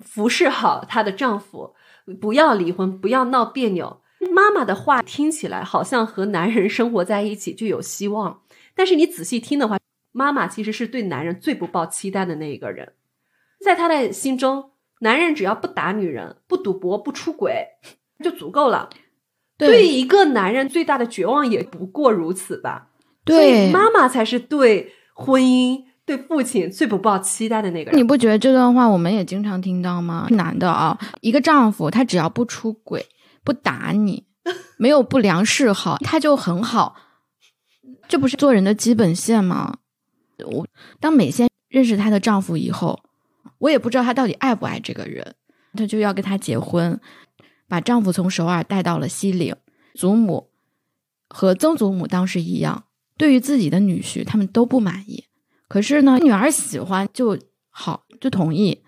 A: 服侍好她的丈夫，不要离婚，不要闹别扭。妈妈的话听起来好像和男人生活在一起就有希望，但是你仔细听的话，妈妈其实是对男人最不抱期待的那一个人。在她的心中，男人只要不打女人、不赌博、不出轨就足够了。对一个男人最大的绝望也不过如此吧。
B: 对
A: 妈妈才是对婚姻、对父亲最不抱期待的那个人。
B: 你不觉得这段话我们也经常听到吗？男的啊，一个丈夫他只要不出轨、不打你，没有不良嗜好，他就很好。这不是做人的基本线吗？我当美仙认识她的丈夫以后，我也不知道她到底爱不爱这个人，她就要跟他结婚，把丈夫从首尔带到了西岭。祖母和曾祖母当时一样，对于自己的女婿，他们都不满意。可是呢，女儿喜欢就好，就同意。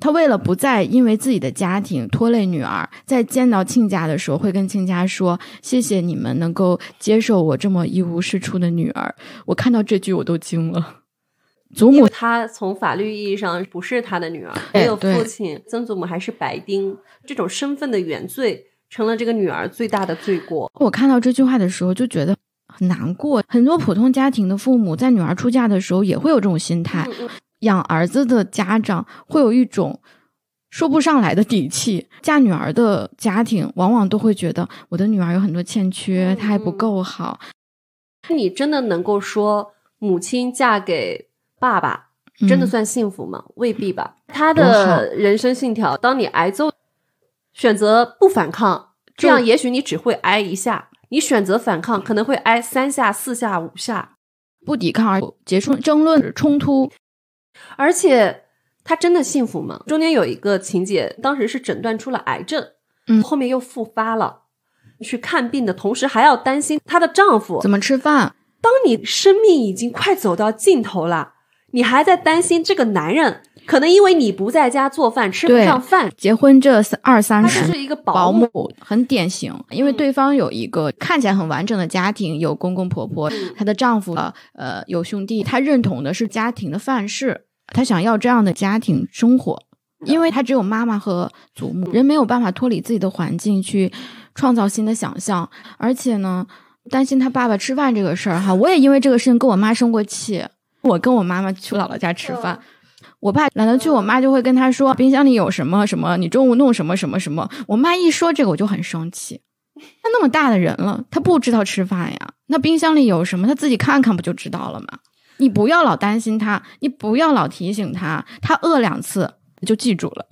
B: 他为了不再因为自己的家庭拖累女儿，在见到亲家的时候，会跟亲家说：“谢谢你们能够接受我这么一无是处的女儿。”我看到这句我都惊了。祖母
A: 她从法律意义上不是他的女儿，没有父亲，曾祖母还是白丁，这种身份的原罪成了这个女儿最大的罪过。
B: 我看到这句话的时候就觉得很难过。很多普通家庭的父母在女儿出嫁的时候也会有这种心态，
A: 嗯嗯
B: 养儿子的家长会有一种说不上来的底气。嫁女儿的家庭往往都会觉得我的女儿有很多欠缺，
A: 嗯
B: 她还不够好。
A: 你真的能够说母亲嫁给爸爸真的
B: 嗯
A: 算幸福吗？未必吧。他的人生信条，当你挨揍，选择不反抗，这样也许你只会挨一下；你选择反抗，可能会挨三下、四下、五下。
B: 不抵抗而结束争论冲突，
A: 而且她真的幸福吗？中间有一个情节，当时是诊断出了癌症，
B: 嗯
A: 后面又复发了。去看病的同时，还要担心她的丈夫
B: 怎么吃饭？
A: 当你生命已经快走到尽头了，你还在担心这个男人可能因为你不在家做饭，吃不上饭，
B: 结婚这三二三
A: 他
B: 十
A: 就是一个
B: 保
A: 保姆。
B: 很典型，因为
A: 嗯
B: 对方有一个看起来很完整的家庭，有公公婆婆，
A: 嗯
B: 她的丈夫呃呃有兄弟，她认同的是家庭的范式，她想要这样的家庭生活，因为他只有妈妈和祖母，人没有办法脱离自己的环境去创造新的想象，而且呢，担心他爸爸吃饭这个事儿哈，我也因为这个事情跟我妈生过气，我跟我妈妈去姥姥家吃饭。我爸懒得去，我妈就会跟他说冰箱里有什么什么，你中午弄什么什么什么。我妈一说这个，我就很生气。他那么大的人了，他不知道吃饭呀？那冰箱里有什么，他自己看看不就知道了吗？你不要老担心他，你不要老提醒他，他饿两次就记住了。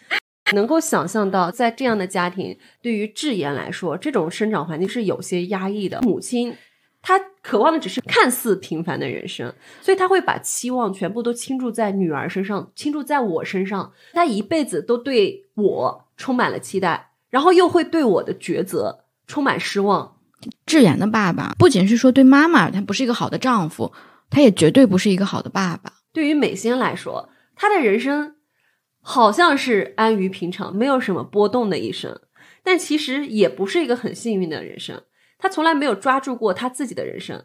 A: 能够想象到，在这样的家庭，对于智妍来说，这种生长环境是有些压抑的。母亲她渴望的只是看似平凡的人生，所以她会把期望全部都倾注在女儿身上，倾注在我身上。她一辈子都对我充满了期待，然后又会对我的抉择充满失望。
B: 智妍的爸爸不仅是说对妈妈他不是一个好的丈夫，他也绝对不是一个好的爸爸。
A: 对于美仙来说，她的人生好像是安于平常，没有什么波动的一生，但其实也不是一个很幸运的人生。她从来没有抓住过她自己的人生，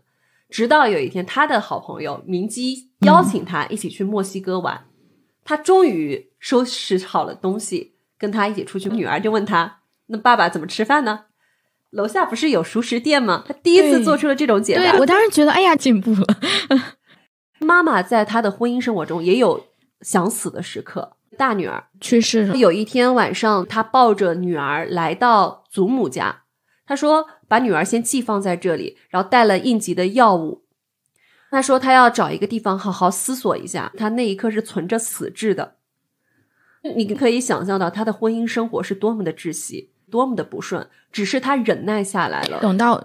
A: 直到有一天，她的好朋友明基邀请她一起去墨西哥玩，她终于收拾好了东西，跟他一起出去。女儿就问他：“那爸爸怎么吃饭呢？”楼下不是有熟食店吗？他第一次做出了这种解答。
B: 对我当时觉得，哎呀，进步了。
A: 妈妈在她的婚姻生活中也有想死的时刻。大女儿
B: 去世了，
A: 有一天晚上，她抱着女儿来到祖母家，她说把女儿先寄放在这里，然后带了应急的药物。她说她要找一个地方好好思索一下，她那一刻是存着死志的。你可以想象到她的婚姻生活是多么的窒息，多么的不顺，只是她忍耐下来了。
B: 等到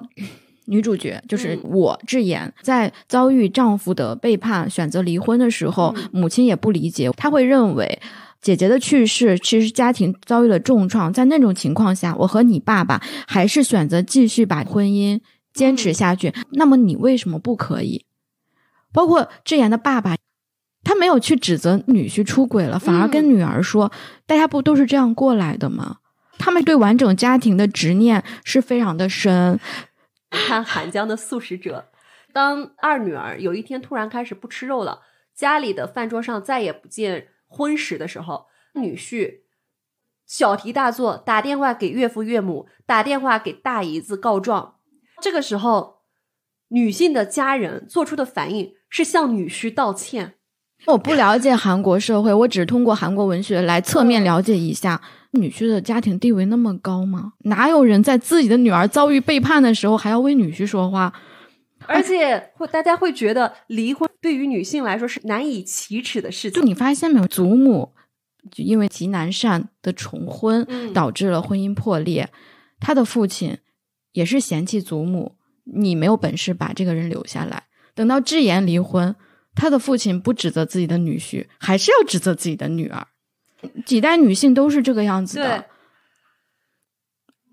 B: 女主角就是
A: 嗯
B: 我智妍，在遭遇丈夫的背叛、选择离婚的时候，
A: 嗯
B: 母亲也不理解，她会认为。姐姐的去世，其实家庭遭遇了重创。在那种情况下，我和你爸爸还是选择继续把婚姻坚持下去。那么你为什么不可以？包括智妍的爸爸，他没有去指责女婿出轨了，反而跟女儿说：“大家不都是这样过来的吗？”他们对完整家庭的执念是非常的深。
A: 看韩江的素食者，当二女儿有一天突然开始不吃肉了，家里的饭桌上再也不见荤食的时候，女婿小题大做，打电话给岳父岳母，打电话给大姨子告状。这个时候，女性的家人做出的反应是向女婿道歉。
B: 我不了解韩国社会，我只是通过韩国文学来侧面了解一下。女婿的家庭地位那么高吗？哪有人在自己的女儿遭遇背叛的时候还要为女婿说话？
A: 而且会大家会觉得离婚对于女性来说是难以启齿的事情。
B: 就你发现没有，祖母就因为极难善的重婚，
A: 嗯
B: 导致了婚姻破裂。他的父亲也是嫌弃祖母，你没有本事把这个人留下来。等到智妍离婚，他的父亲不指责自己的女婿，还是要指责自己的女儿。几代女性都是这个样子的。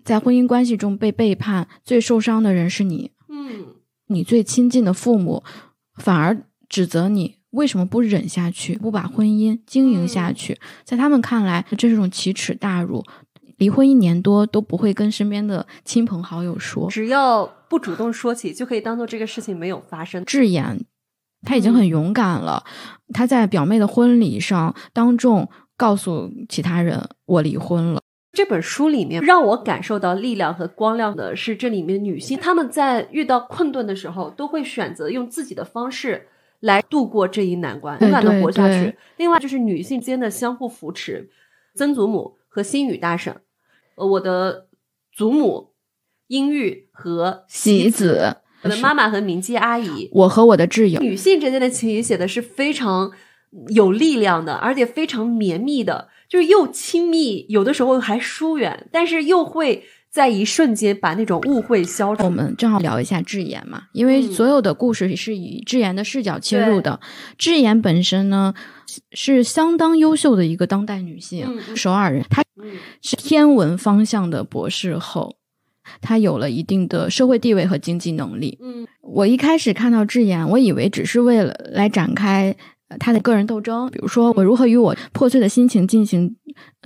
B: 在婚姻关系中被背叛，最受伤的人是你，
A: 嗯，
B: 你最亲近的父母反而指责你为什么不忍下去，不把婚姻经营下去。在他们看来，这是种奇耻大辱。离婚一年多都不会跟身边的亲朋好友说。
A: 只要不主动说起，就可以当做这个事情没有发生。
B: 智妍，她已经很勇敢了。他在表妹的婚礼上当众告诉其他人：“我离婚了。
A: 这本书里面让我感受到力量和光亮的是，这里面女性她们在遇到困顿的时候，都会选择用自己的方式来度过这一难关，勇敢的活下去
B: 对。
A: 另外就是女性间的相互扶持，曾祖母和新宇大婶，呃，我的祖母英玉和”
B: 喜
A: 子，
B: 子，
A: 我的妈妈和明基阿姨，
B: 我和我的挚友，
A: 女性之间的情谊写的是非常有力量的，而且非常绵密的，就是又亲密，有的时候还疏远，但是又会在一瞬间把那种误会消除。我。
B: 们正好聊一下智妍嘛，因为
A: 嗯
B: 所有的故事是以智妍的视角切入的。智妍本身呢是相当优秀的一个当代女性，首尔人，她
A: 嗯。
B: 是天文方向的博士后，她有了一定的社会地位和经济能力。
A: 嗯
B: 我一开始看到智妍，我以为只是为了来展开他的个人斗争，比如说我如何与我破碎的心情进行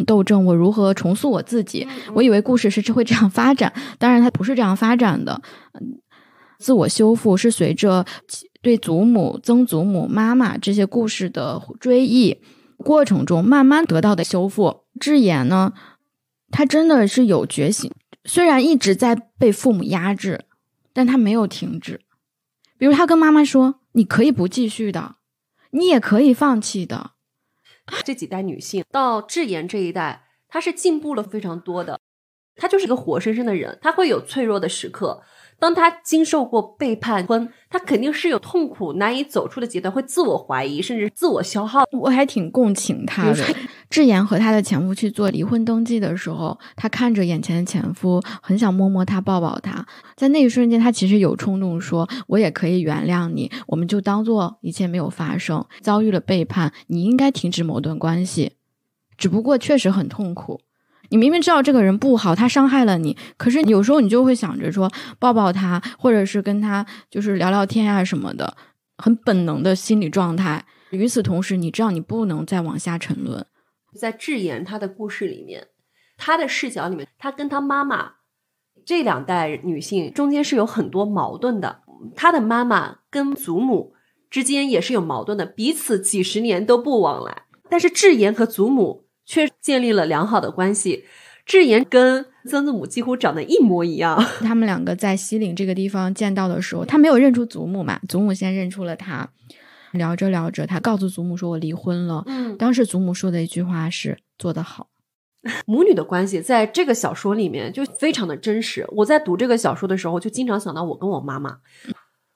B: 斗争，我如何重塑我自己。我以为故事是会这样发展，当然它不是这样发展的。自我修复是随着对祖母、曾祖母、妈妈这些故事的追忆过程中慢慢得到的修复。智妍呢，她真的是有觉醒，虽然一直在被父母压制，但他没有停止。比如他跟妈妈说：“你可以不继续的，你也可以放弃的。”
A: 这几代女性到智妍这一代，她是进步了非常多的。她就是个活生生的人，她会有脆弱的时刻。当他经受过背叛婚，他肯定是有痛苦难以走出的阶段，会自我怀疑，甚至自我消耗。
B: 我还挺共情他的。智 妍和她的前夫去做离婚登记的时候，她看着眼前的前夫，很想摸摸他、抱抱他。在那一瞬间，她其实有冲动说：“我也可以原谅你，我们就当做一切没有发生。遭遇了背叛，你应该停止某段关系，只不过确实很痛苦。”你明明知道这个人不好，他伤害了你，可是有时候你就会想着说抱抱他，或者是跟他就是聊聊天啊什么的，很本能的心理状态。与此同时，你知道你不能再往下沉沦。
A: 在智妍她的故事里面，她的视角里面，她跟她妈妈这两代女性中间是有很多矛盾的。她的妈妈跟祖母之间也是有矛盾的，彼此几十年都不往来。但是智妍和祖母。却建立了良好的关系。智妍跟曾祖母几乎长得一模一样。
B: 他们两个在西岭这个地方见到的时候，他没有认出祖母嘛？祖母先认出了他。聊着聊着，他告诉祖母说：“我离婚了。”嗯，当时祖母说的一句话是：“做得好。”
A: 母女的关系在这个小说里面就非常的真实。我在读这个小说的时候，就经常想到我跟我妈妈。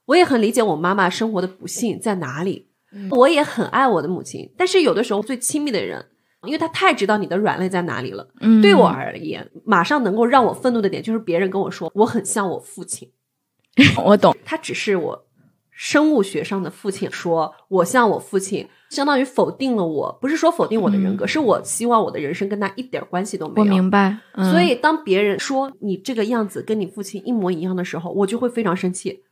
A: 我也很理解我妈妈生活的不幸在哪里。我也很爱我的母亲，但是有的时候最亲密的人。因为他太知道你的软肋在哪里了。嗯，对我而言，马上能够让我愤怒的点就是别人跟我说我很像我父亲。
B: 我懂，
A: 他只是我生物学上的父亲，说我像我父亲，相当于否定了我，不是说否定我的人格，是我希望我的人生跟他一点关系都没有。
B: 我明白。
A: 所以当别人说你这个样子跟你父亲一模一样的时候，我就会非常生气。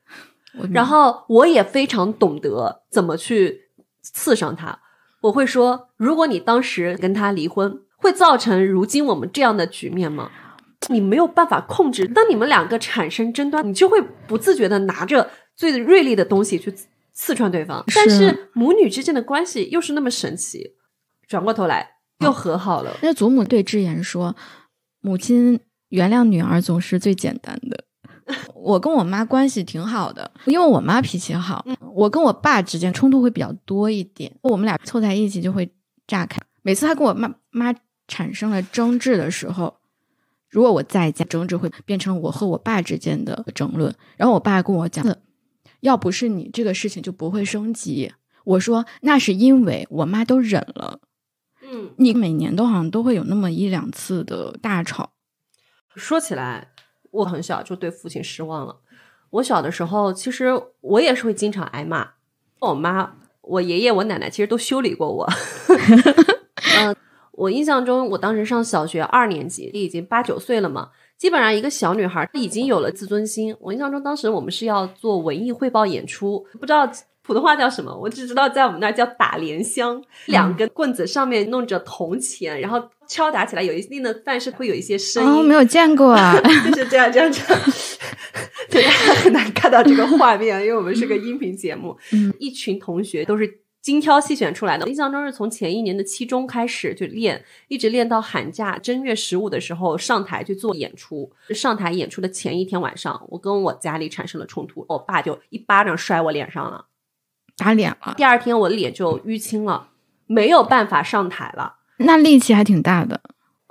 A: 然后我也非常懂得怎么去刺伤他。我会说，如果你当时跟他离婚，会造成如今我们这样的局面吗？你没有办法控制。当你们两个产生争端，你就会不自觉的拿着最锐利的东西去刺穿对方。但是母女之间的关系又是那么神奇，转过头来又和好了。
B: 那祖母对智妍说：“母亲原谅女儿总是最简单的。”我跟我妈关系挺好的，因为我妈脾气好。我跟我爸之间冲突会比较多一点，我们俩凑在一起就会炸开。每次他跟我妈妈产生了争执的时候，如果我在家，争执会变成我和我爸之间的争论。然后我爸跟我讲：“要不是你，这个事情就不会升级。”我说：“那是因为我妈都忍了。”嗯，你每年都好像都会有那么一两次的大吵。
A: 说起来。我很小就对父亲失望了。我小的时候，其实我也是会经常挨骂。我妈、我爷爷、我奶奶其实都修理过我。嗯，我印象中，我当时上小学二年级，已经八九岁了嘛。基本上一个小女孩已经有了自尊心。我印象中，当时我们是要做文艺汇报演出，不知道。普通话叫什么？我只知道在我们那儿叫打莲香，两根棍子上面弄着铜钱，然后敲打起来有一定的但是，会有一些声音。
B: 没有见过啊，
A: 就是这样这样这样，大家很难看到这个画面，因为我们是个音频节目。嗯，一群同学都是精挑细选出来的。印象中是从前一年的期中开始就练，一直练到寒假正月十五的时候上台去做演出。上台演出的前一天晚上，我跟我家里产生了冲突，我爸就一巴掌摔我脸上了。
B: 打脸了，
A: 第二天我脸就淤青了，没有办法上台了。
B: 那力气还挺大的。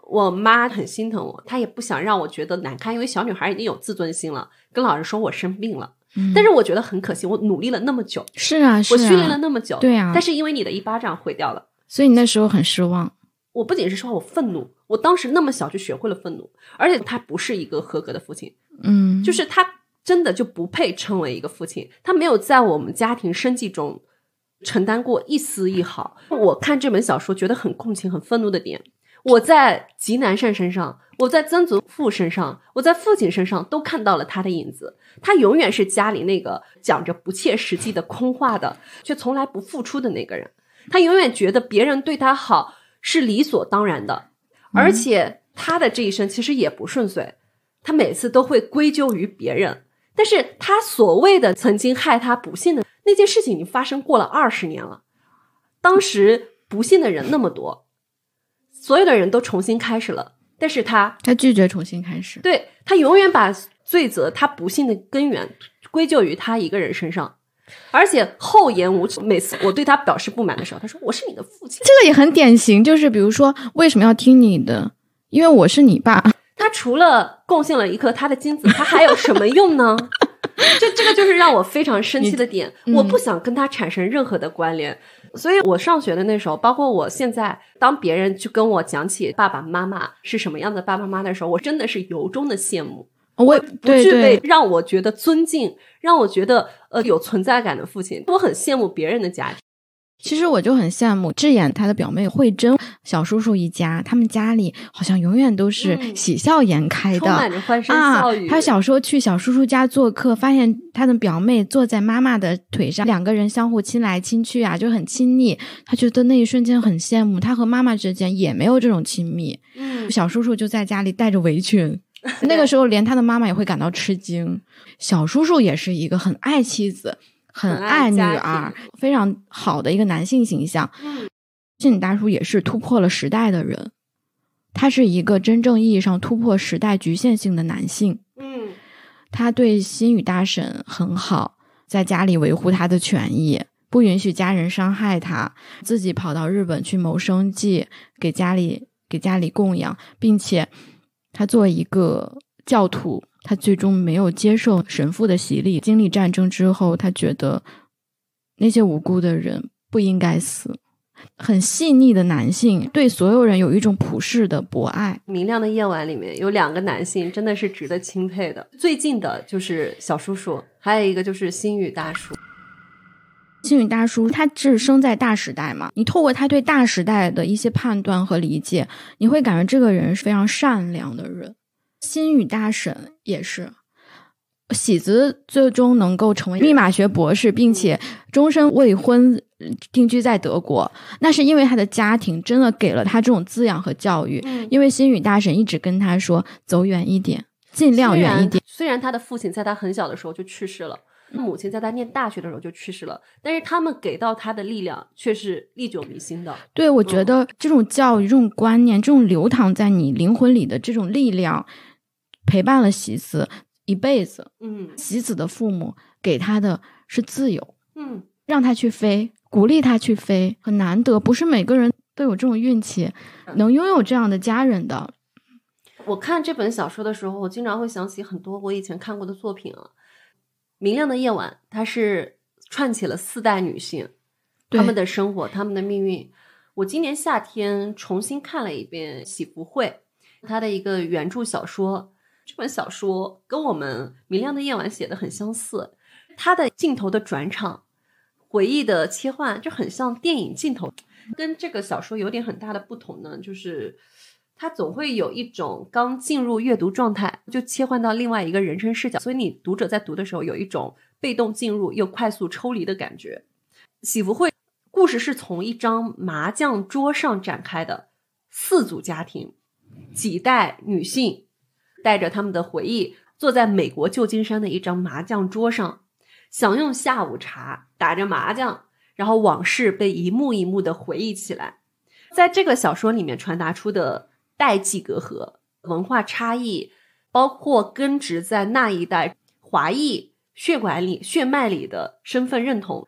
A: 我妈很心疼我，她也不想让我觉得难堪，因为小女孩已经有自尊心了。跟老师说我生病了，但是我觉得很可惜，我努力了那么久，
B: 是啊，
A: 我训练了那么久，
B: 对啊，
A: 但是因为你的一巴掌毁掉了，
B: 所以你那时候很失望。
A: 我不仅是说我愤怒，我当时那么小就学会了愤怒，而且他不是一个合格的父亲，
B: 嗯，
A: 就是他。真的就不配称为一个父亲，他没有在我们家庭生计中承担过一丝一毫。我看这本小说觉得很共情、很愤怒的点，我在吉南善身上，我在曾祖父身上，我在父亲身上都看到了他的影子。他永远是家里那个讲着不切实际的空话的，却从来不付出的那个人。他永远觉得别人对他好是理所当然的，而且他的这一生其实也不顺遂，他每次都会归咎于别人。但是他所谓的曾经害他不幸的那件事情，已经发生过了二十年了。当时不幸的人那么多，所有的人都重新开始了，但是他
B: 他拒绝重新开始。
A: 对他永远把罪责、他不幸的根源归咎于他一个人身上，而且厚颜无耻。每次我对他表示不满的时候，他说：“我是你的父亲。”
B: 这个也很典型，就是比如说为什么要听你的？因为我是你爸。
A: 他除了贡献了一颗他的精子，他还有什么用呢？这这个就是让我非常生气的点。我不想跟他产生任何的关联。所以我上学的那时候，包括我现在，当别人去跟我讲起爸爸妈妈是什么样的爸爸妈妈的时候，我真的是由衷的羡慕。
B: 我也
A: 不具备让我觉得尊敬、让我觉得呃有存在感的父亲。我很羡慕别人的家庭。
B: 其实我就很羡慕智妍她的表妹慧珍，小叔叔一家，他们家里好像永远都是喜笑颜开的，充
A: 满着欢声笑语。
B: 他小时候去小叔叔家做客，发现他的表妹坐在妈妈的腿上，两个人相互亲来亲去啊，就很亲密。他觉得那一瞬间很羡慕，他和妈妈之间也没有这种亲密。
A: 嗯，
B: 小叔叔就在家里带着围裙，那个时候连他的妈妈也会感到吃惊。小叔叔也是一个很爱妻子。很爱女儿，非常好的一个男性形象。
A: 嗯，
B: 大叔也是突破了时代的人，他是一个真正意义上突破时代局限性的男性。
A: 嗯，
B: 他对新宇大婶很好，在家里维护他的权益，不允许家人伤害他，自己跑到日本去谋生计，给家里给家里供养，并且他作为一个教徒。他最终没有接受神父的洗礼。经历战争之后，他觉得那些无辜的人不应该死。很细腻的男性，对所有人有一种普世的博爱。
A: 明亮的夜晚里面有两个男性，真的是值得钦佩的。最近的就是小叔叔，还有一个就是星宇大叔。
B: 星宇大叔，他是生在大时代嘛？你透过他对大时代的一些判断和理解，你会感觉这个人是非常善良的人。心宇大婶也是，喜子最终能够成为密码学博士，并且终身未婚，定居在德国，那是因为他的家庭真的给了他这种滋养和教育。因为心宇大婶一直跟他说：“走远一点，尽量远一点。”
A: 虽然他的父亲在他很小的时候就去世了，母亲在他念大学的时候就去世了，但是他们给到他的力量却是历久弥新的。
B: 对，我觉得这种教育、这种观念、这种流淌在你灵魂里的这种力量。陪伴了喜子一辈子，
A: 嗯，
B: 喜子的父母给他的是自由，
A: 嗯，
B: 让他去飞，鼓励他去飞，很难得，不是每个人都有这种运气，能拥有这样的家人的。
A: 我看这本小说的时候，我经常会想起很多我以前看过的作品啊，《明亮的夜晚》，它是串起了四代女性，她们的生活，她们的命运。我今年夏天重新看了一遍《喜福会》，它的一个原著小说。这本小说跟我们《明亮的夜晚》写的很相似，它的镜头的转场、回忆的切换就很像电影镜头。跟这个小说有点很大的不同呢，就是它总会有一种刚进入阅读状态就切换到另外一个人生视角，所以你读者在读的时候有一种被动进入又快速抽离的感觉。喜福会故事是从一张麻将桌上展开的，四组家庭，几代女性。带着他们的回忆，坐在美国旧金山的一张麻将桌上，享用下午茶，打着麻将，然后往事被一幕一幕的回忆起来。在这个小说里面传达出的代际隔阂、文化差异，包括根植在那一代华裔血管里、血脉里的身份认同、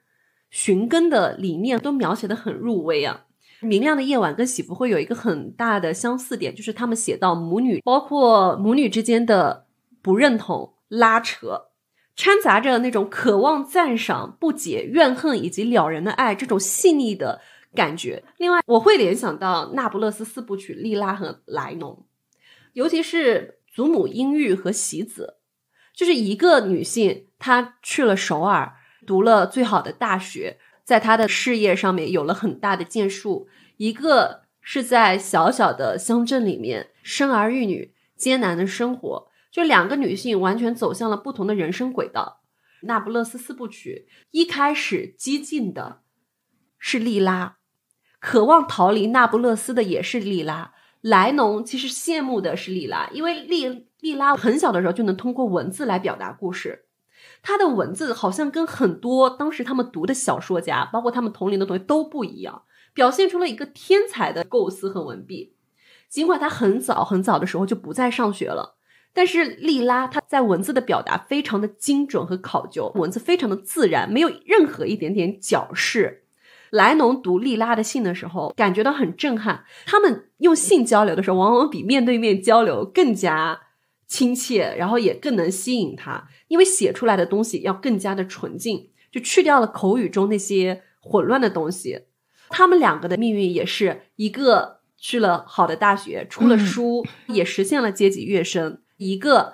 A: 寻根的理念，都描写的很入微啊。明亮的夜晚跟喜福会有一个很大的相似点，就是他们写到母女，包括母女之间的不认同、拉扯，掺杂着那种渴望赞赏、不解、怨恨以及了然的爱，这种细腻的感觉。另外，我会联想到《那不勒斯四部曲》莉拉和莱农，尤其是祖母英玉和喜子，就是一个女性，她去了首尔，读了最好的大学。在他的事业上面有了很大的建树，一个是在小小的乡镇里面生儿育女，艰难的生活，就两个女性完全走向了不同的人生轨道。那不勒斯四部曲一开始激进的是莉拉，渴望逃离那不勒斯的也是莉拉。莱农其实羡慕的是莉拉，因为莉莉拉很小的时候就能通过文字来表达故事。他的文字好像跟很多当时他们读的小说家，包括他们同龄的同学都不一样，表现出了一个天才的构思和文笔。尽管他很早很早的时候就不再上学了，但是莉拉她在文字的表达非常的精准和考究，文字非常的自然，没有任何一点点矫饰。莱农读莉拉的信的时候，感觉到很震撼。他们用信交流的时候，往往比面对面交流更加亲切，然后也更能吸引他，因为写出来的东西要更加的纯净，就去掉了口语中那些混乱的东西。他们两个的命运也是一个去了好的大学，出了书，也实现了阶级跃升；一个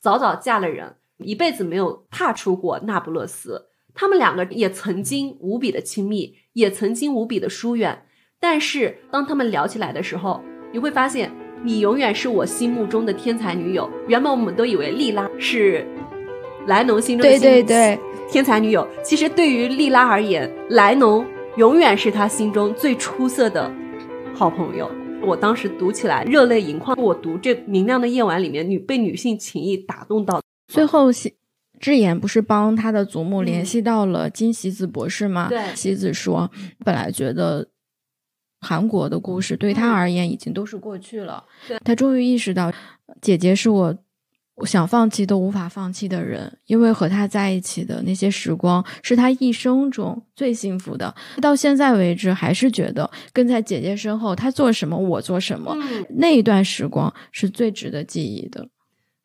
A: 早早嫁了人，一辈子没有踏出过那不勒斯。他们两个也曾经无比的亲密。也曾经无比的疏远，但是当他们聊起来的时候，你会发现，你永远是我心目中的天才女友。原本我们都以为莉拉是莱农心中的
B: 对对对
A: 天才女友，其实对于莉拉而言，莱农永远是她心中最出色的好朋友。我当时读起来热泪盈眶，我读这《明亮的夜晚》里面女被女性情谊打动到
B: 最后。智妍不是帮她的祖母联系到了金喜子博士吗？
A: 对，
B: 喜子说，本来觉得韩国的故事对他而言已经都是过去了。
A: 对，
B: 他终于意识到，姐姐是我想放弃都无法放弃的人，因为和他在一起的那些时光是他一生中最幸福的。到现在为止，还是觉得跟在姐姐身后，她做什么我做什么，那一段时光是最值得记忆的。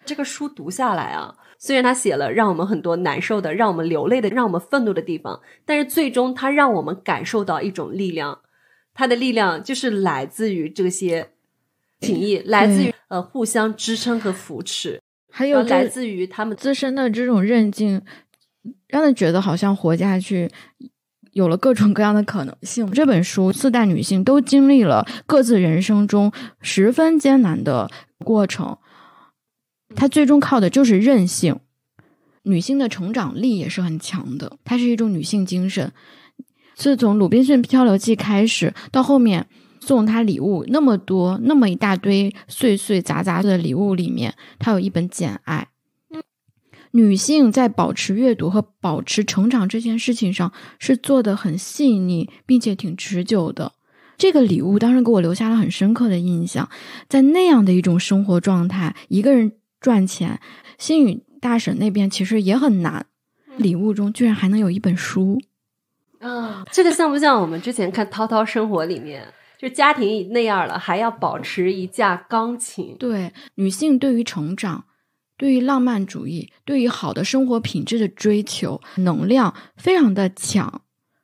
A: 这个书读下来啊。虽然他写了让我们很多难受的、让我们流泪的、让我们愤怒的地方，但是最终他让我们感受到一种力量。他的力量就是来自于这些情谊，来自于呃互相支撑和扶持，
B: 还有
A: 来自于他们
B: 自身的这种韧劲，让人觉得好像活下去有了各种各样的可能性。这本书四代女性都经历了各自人生中十分艰难的过程。它最终靠的就是韧性，女性的成长力也是很强的。它是一种女性精神。自从《鲁滨逊漂流记》开始，到后面送他礼物那么多，那么一大堆碎碎杂杂的礼物里面，他有一本《简爱》。女性在保持阅读和保持成长这件事情上是做的很细腻，并且挺持久的。这个礼物当时给我留下了很深刻的印象。在那样的一种生活状态，一个人。赚钱，新宇大婶那边其实也很难。礼物中居然还能有一本书，
A: 啊，这个像不像我们之前看《涛涛生活》里面，就家庭那样了，还要保持一架钢琴？
B: 对，女性对于成长、对于浪漫主义、对于好的生活品质的追求，能量非常的强，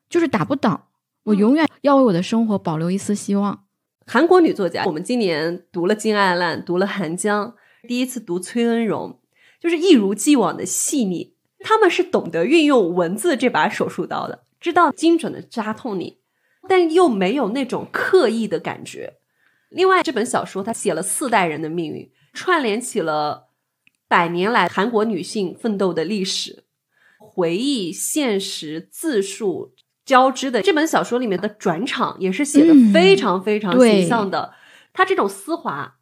B: 就是打不倒。我永远要为我的生活保留一丝希望。
A: 韩国女作家，我们今年读了金爱烂，读了韩江。第一次读崔恩荣，就是一如既往的细腻。他们是懂得运用文字这把手术刀的，知道精准的扎痛你，但又没有那种刻意的感觉。另外，这本小说它写了四代人的命运，串联起了百年来韩国女性奋斗的历史，回忆、现实、自述交织的这本小说里面的转场也是写的非常非常形象的。它这种丝滑。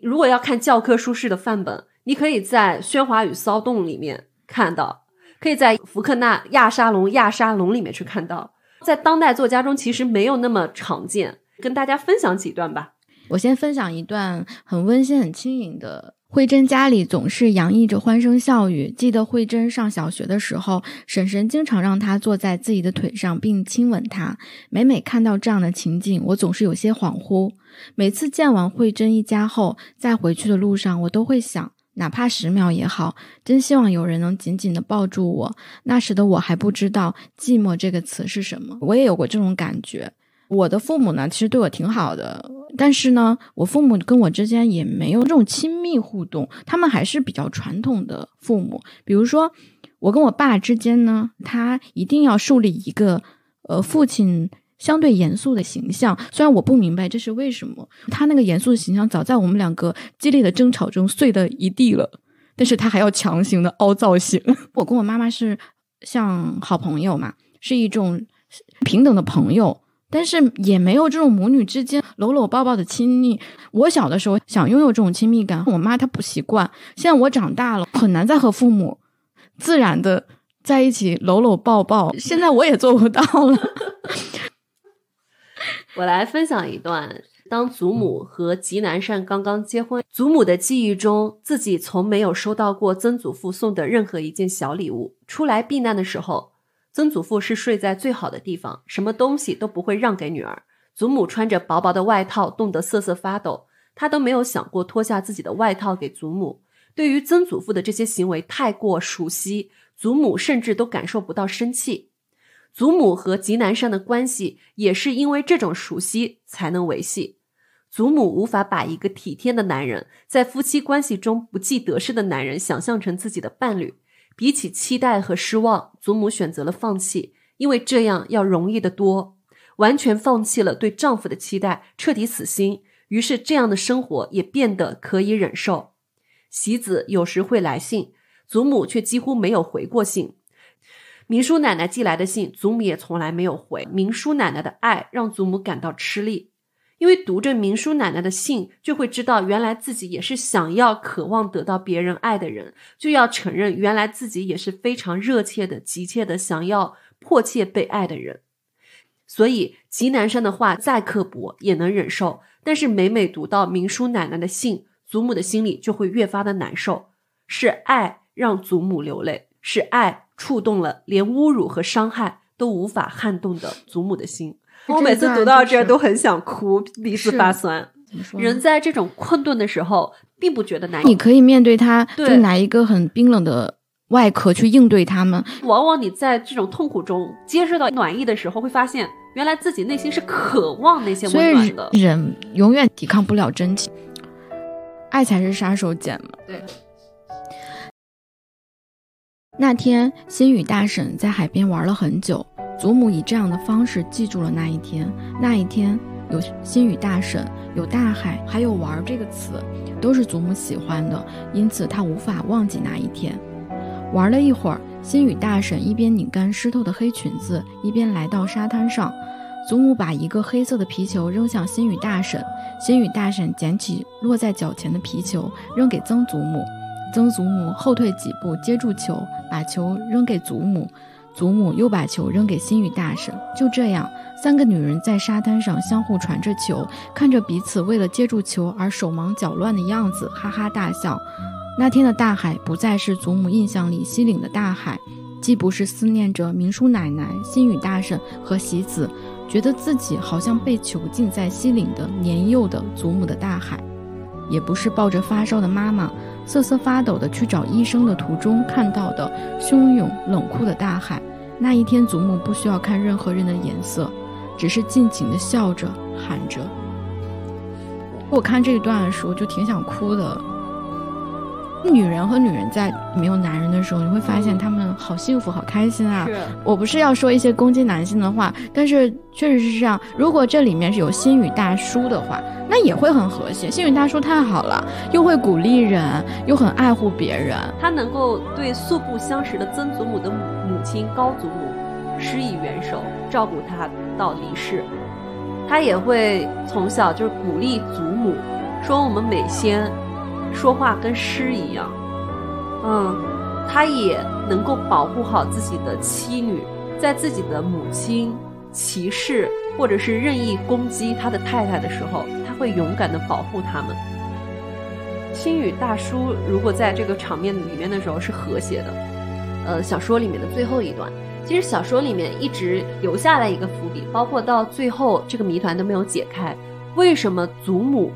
A: 如果要看教科书式的范本，你可以在《喧哗与骚动》里面看到，可以在福克纳《亚沙龙》《亚沙龙》里面去看到，在当代作家中其实没有那么常见。跟大家分享几段吧。
B: 我先分享一段很温馨、很轻盈的。慧珍家里总是洋溢着欢声笑语。记得慧珍上小学的时候，婶婶经常让她坐在自己的腿上并亲吻她。每每看到这样的情景，我总是有些恍惚。每次见完慧珍一家后，在回去的路上，我都会想，哪怕十秒也好，真希望有人能紧紧的抱住我。那时的我还不知道“寂寞”这个词是什么，我也有过这种感觉。我的父母呢，其实对我挺好的，但是呢，我父母跟我之间也没有这种亲密互动，他们还是比较传统的父母。比如说，我跟我爸之间呢，他一定要树立一个呃父亲。相对严肃的形象，虽然我不明白这是为什么，他那个严肃的形象早在我们两个激烈的争吵中碎的一地了，但是他还要强行的凹造型。我跟我妈妈是像好朋友嘛，是一种平等的朋友但是也没有这种母女之间搂搂抱抱的亲密。我小的时候想拥有这种亲密感，我妈她不习惯。现在我长大了，很难再和父母自然的在一起搂搂抱抱。现在我也做不到了。
A: 我来分享一段：当祖母和吉南善刚刚结婚，祖母的记忆中自己从没有收到过曾祖父送的任何一件小礼物。出来避难的时候。曾祖父是睡在最好的地方，什么东西都不会让给女儿。祖母穿着薄薄的外套，冻得瑟瑟发抖，她都没有想过脱下自己的外套给祖母。对于曾祖父的这些行为太过熟悉，祖母甚至都感受不到生气。祖母和吉南山的关系也是因为这种熟悉才能维系。祖母无法把一个体贴的男人，在夫妻关系中不计得失的男人想象成自己的伴侣。比起期待和失望，祖母选择了放弃，因为这样要容易得多。完全放弃了对丈夫的期待，彻底死心，于是这样的生活也变得可以忍受。喜子有时会来信，祖母却几乎没有回过信。明叔奶奶寄来的信，祖母也从来没有回。明叔奶奶的爱让祖母感到吃力。因为读着明叔奶奶的信，就会知道原来自己也是想要、渴望得到别人爱的人，就要承认原来自己也是非常热切的、急切的想要、迫切被爱的人。所以吉南山的话再刻薄也能忍受，但是每每读到明叔奶奶的信，祖母的心里就会越发的难受。是爱让祖母流泪，是爱触动了连侮辱和伤害都无法撼动的祖母的心。我每次读到这儿都很想哭，鼻子发酸。人在这种困顿的时候，并不觉得难。
B: 你可以面对他，就拿一个很冰冷的外壳去应对他们。
A: 往往你在这种痛苦中接受到暖意的时候，会发现原来自己内心是渴望那些温暖的。
B: 人永远抵抗不了真情，爱才是杀手锏嘛。
A: 对。
B: 那天，心雨大婶在海边玩了很久。祖母以这样的方式记住了那一天。那一天有心雨大婶，有大海，还有玩这个词，都是祖母喜欢的，因此她无法忘记那一天。玩了一会儿，心雨大婶一边拧干湿透的黑裙子，一边来到沙滩上。祖母把一个黑色的皮球扔向心雨大婶，心雨大婶捡起落在脚前的皮球，扔给曾祖母。曾祖母后退几步，接住球，把球扔给祖母。祖母又把球扔给心雨大婶，就这样，三个女人在沙滩上相互传着球，看着彼此为了接住球而手忙脚乱的样子，哈哈大笑。那天的大海不再是祖母印象里西岭的大海，既不是思念着明叔奶奶、心雨大婶和喜子，觉得自己好像被囚禁在西岭的年幼的祖母的大海，也不是抱着发烧的妈妈。瑟瑟发抖的去找医生的途中看到的汹涌冷酷的大海。那一天，祖母不需要看任何人的眼色，只是尽情的笑着喊着。我看这一段的时候就挺想哭的。女人和女人在没有男人的时候，你会发现他们好幸福、好开心啊！我不是要说一些攻击男性的话，但是确实是这样。如果这里面是有心语大叔的话，那也会很和谐。心语大叔太好了，又会鼓励人，又很爱护别人。
A: 他能够对素不相识的曾祖母的母亲高祖母施以援手，照顾她到离世。他也会从小就是鼓励祖母，说我们美仙。说话跟诗一样，嗯，他也能够保护好自己的妻女，在自己的母亲歧视或者是任意攻击他的太太的时候，他会勇敢的保护他们。星宇大叔如果在这个场面里面的时候是和谐的，呃，小说里面的最后一段，其实小说里面一直留下来一个伏笔，包括到最后这个谜团都没有解开，为什么祖母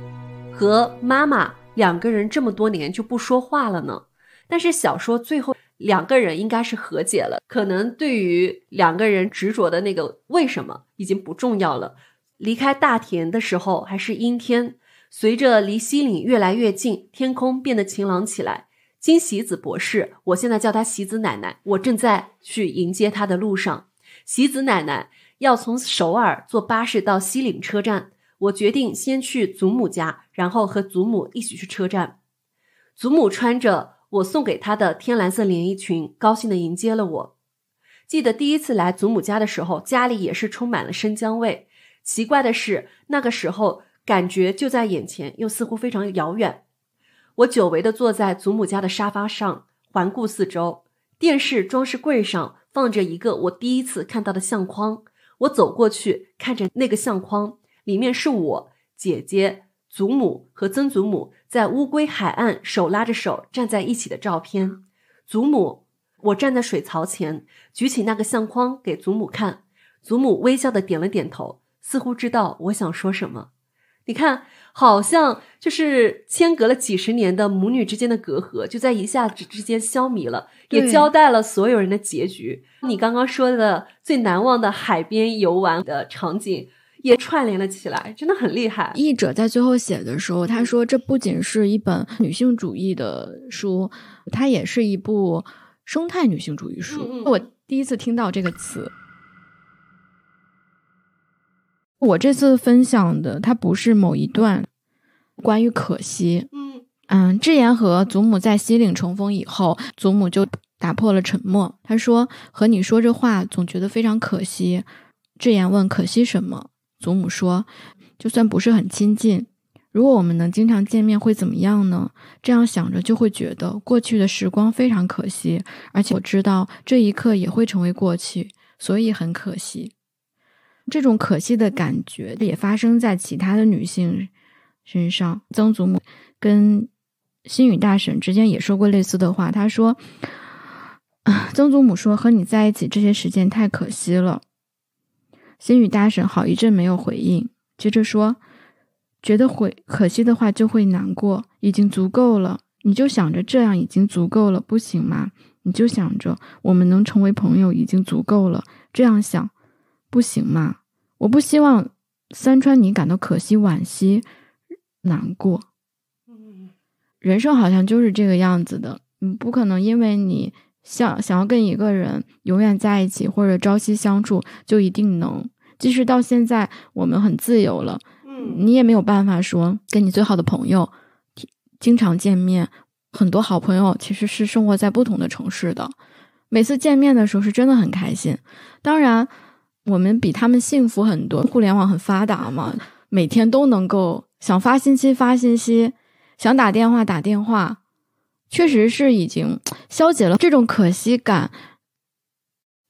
A: 和妈妈？两个人这么多年就不说话了呢？但是小说最后两个人应该是和解了，可能对于两个人执着的那个为什么已经不重要了。离开大田的时候还是阴天，随着离西岭越来越近，天空变得晴朗起来。金喜子博士，我现在叫他喜子奶奶，我正在去迎接他的路上。喜子奶奶要从首尔坐巴士到西岭车站。我决定先去祖母家，然后和祖母一起去车站。祖母穿着我送给她的天蓝色连衣裙，高兴地迎接了我。记得第一次来祖母家的时候，家里也是充满了生姜味。奇怪的是，那个时候感觉就在眼前，又似乎非常遥远。我久违的坐在祖母家的沙发上，环顾四周。电视装饰柜上放着一个我第一次看到的相框。我走过去，看着那个相框，里面是我姐姐、祖母和曾祖母在乌龟海岸手拉着手站在一起的照片。祖母，我站在水槽前，举起那个相框给祖母看。祖母微笑的点了点头，似乎知道我想说什么。你看，好像就是间隔了几十年的母女之间的隔阂，就在一下子之间消弭了，也交代了所有人的结局。你刚刚说的最难忘的海边游玩的场景，也串联了起来，真的很厉害。
B: 译者在最后写的时候，他说这不仅是一本女性主义的书，它也是一部生态女性主义书。我第一次听到这个词。我这次分享的，它不是某一段关于可惜。
A: 嗯
B: 嗯，智妍和祖母在西岭重逢以后，祖母就打破了沉默。她说：“和你说这话，总觉得非常可惜。”智妍问：“可惜什么？”祖母说：“就算不是很亲近，如果我们能经常见面，会怎么样呢？这样想着，就会觉得过去的时光非常可惜，而且我知道这一刻也会成为过去，所以很可惜。”这种可惜的感觉也发生在其他的女性身上。曾祖母跟心语大婶之间也说过类似的话。她说：“曾祖母说和你在一起这些时间太可惜了。”心语大婶好一阵没有回应，接着说：“觉得会可惜的话就会难过，已经足够了。你就想着这样已经足够了，不行吗？你就想着我们能成为朋友已经足够了，这样想。”不行吗！我不希望三川你感到可惜、惋惜、难过。人生好像就是这个样子的。嗯，不可能因为你想想要跟一个人永远在一起或者朝夕相处，就一定能。即使到现在我们很自由了，
A: 嗯，
B: 你也没有办法说跟你最好的朋友经常见面。很多好朋友其实是生活在不同的城市的，每次见面的时候是真的很开心。当然。我们比他们幸福很多，互联网很发达嘛，每天都能够想发信息发信息，想打电话打电话，确实是已经消解了这种可惜感。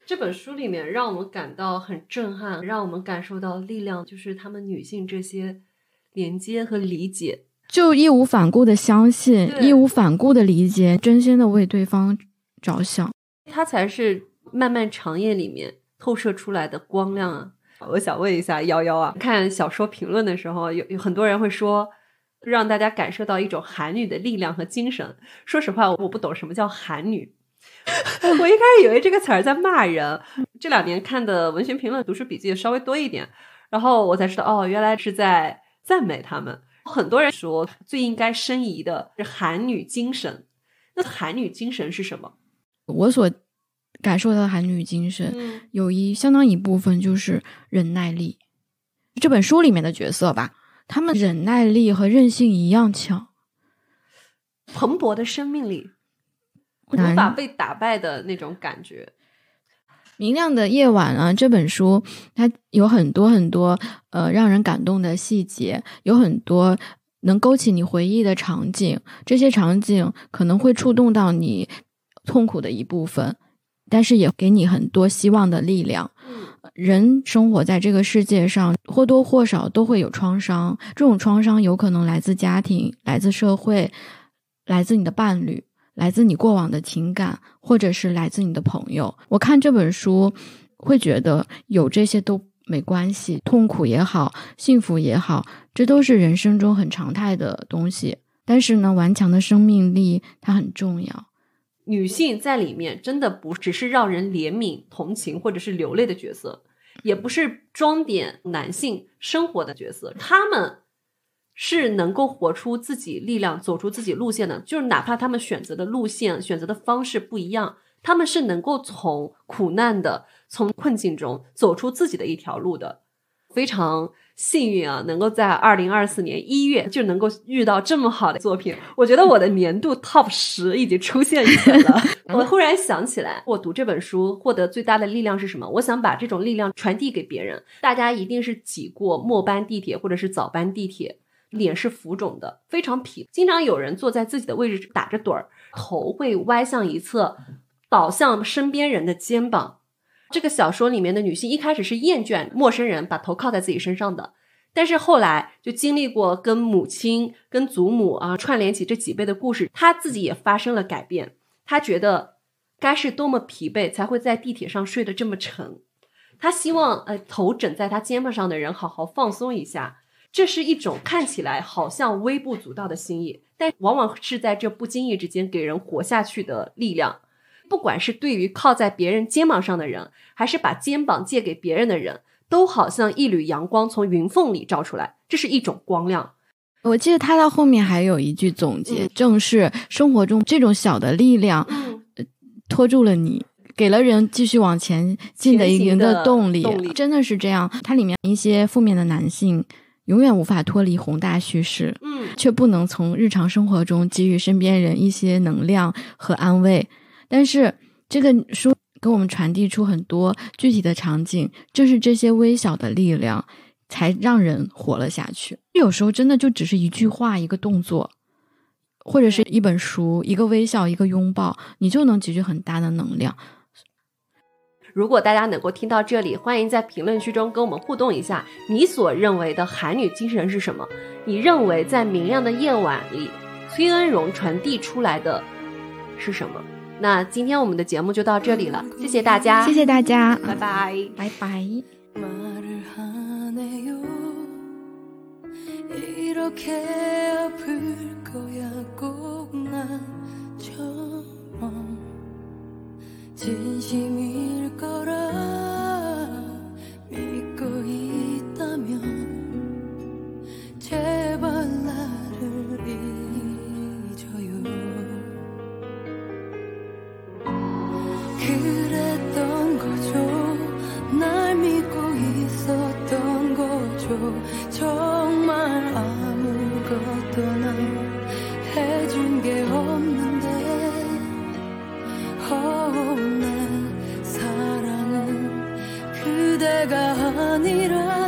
A: 这本书里面让我们感到很震撼，让我们感受到力量，就是她们女性这些连接和理解，
B: 就义无反顾的相信，义无反顾的理解，真心的为对方着想，
A: 它才是漫漫长夜里面。透射出来的光亮啊！我想问一下幺幺啊，看小说评论的时候，有有很多人会说，让大家感受到一种韩女的力量和精神。说实话，我不懂什么叫韩女，我一开始以为这个词儿在骂人。这两年看的文学评论、读书笔记稍微多一点，然后我才知道，哦，原来是在赞美他们。很多人说，最应该申遗的是韩女精神。那韩女精神是什么？
B: 我所。感受到的韩女精神，有一相当一部分就是忍耐力。这本书里面的角色吧，他们忍耐力和韧性一样强，
A: 蓬勃的生命力，无法被打败的那种感觉。
B: 明亮的夜晚啊，这本书它有很多很多呃让人感动的细节，有很多能勾起你回忆的场景。这些场景可能会触动到你痛苦的一部分。但是也给你很多希望的力量。人生活在这个世界上，或多或少都会有创伤。这种创伤有可能来自家庭，来自社会，来自你的伴侣，来自你过往的情感，或者是来自你的朋友。我看这本书，会觉得有这些都没关系，痛苦也好，幸福也好，这都是人生中很常态的东西。但是呢，顽强的生命力它很重要。
A: 女性在里面真的不只是让人怜悯、同情或者是流泪的角色，也不是装点男性生活的角色，他们是能够活出自己力量、走出自己路线的。就是哪怕他们选择的路线、选择的方式不一样，他们是能够从苦难的、从困境中走出自己的一条路的。非常幸运啊，能够在二零二四年一月就能够遇到这么好的作品。我觉得我的年度 top 十已经出现一个了。我忽然想起来，我读这本书获得最大的力量是什么？我想把这种力量传递给别人。大家一定是挤过末班地铁或者是早班地铁，脸是浮肿的，非常疲。经常有人坐在自己的位置打着盹儿，头会歪向一侧，倒向身边人的肩膀。这个小说里面的女性一开始是厌倦陌生人把头靠在自己身上的，但是后来就经历过跟母亲、跟祖母啊串联起这几辈的故事，她自己也发生了改变。她觉得该是多么疲惫才会在地铁上睡得这么沉。她希望呃头枕在她肩膀上的人好好放松一下，这是一种看起来好像微不足道的心意，但往往是在这不经意之间给人活下去的力量。不管是对于靠在别人肩膀上的人，还是把肩膀借给别人的人，都好像一缕阳光从云缝里照出来，这是一种光亮。
B: 我记得他到后面还有一句总结，正是生活中这种小的力量，拖住了你，给了人继续往前进的一个动力。真的是这样。它里面一些负面的男性，永远无法脱离宏大叙事，
A: 嗯，
B: 却不能从日常生活中给予身边人一些能量和安慰。但是这个书给我们传递出很多具体的场景，正是这些微小的力量，才让人活了下去。有时候真的就只是一句话、一个动作，或者是一本书、一个微笑、一个拥抱，你就能给予很大的能量。
A: 如果大家能够听到这里，欢迎在评论区中跟我们互动一下，你所认为的韩女精神是什么？你认为在明亮的夜晚里，崔恩荣传递出来的是什么？那今天我们的节目就到这里了，谢谢大家，
B: 谢谢大家，
A: 拜拜，
B: 拜拜。
C: 진심일 거라 믿고 있다면 제발 나를 잊어요. 그랬던 거죠. 날 믿고 있었던 거죠. 정 내가 아니라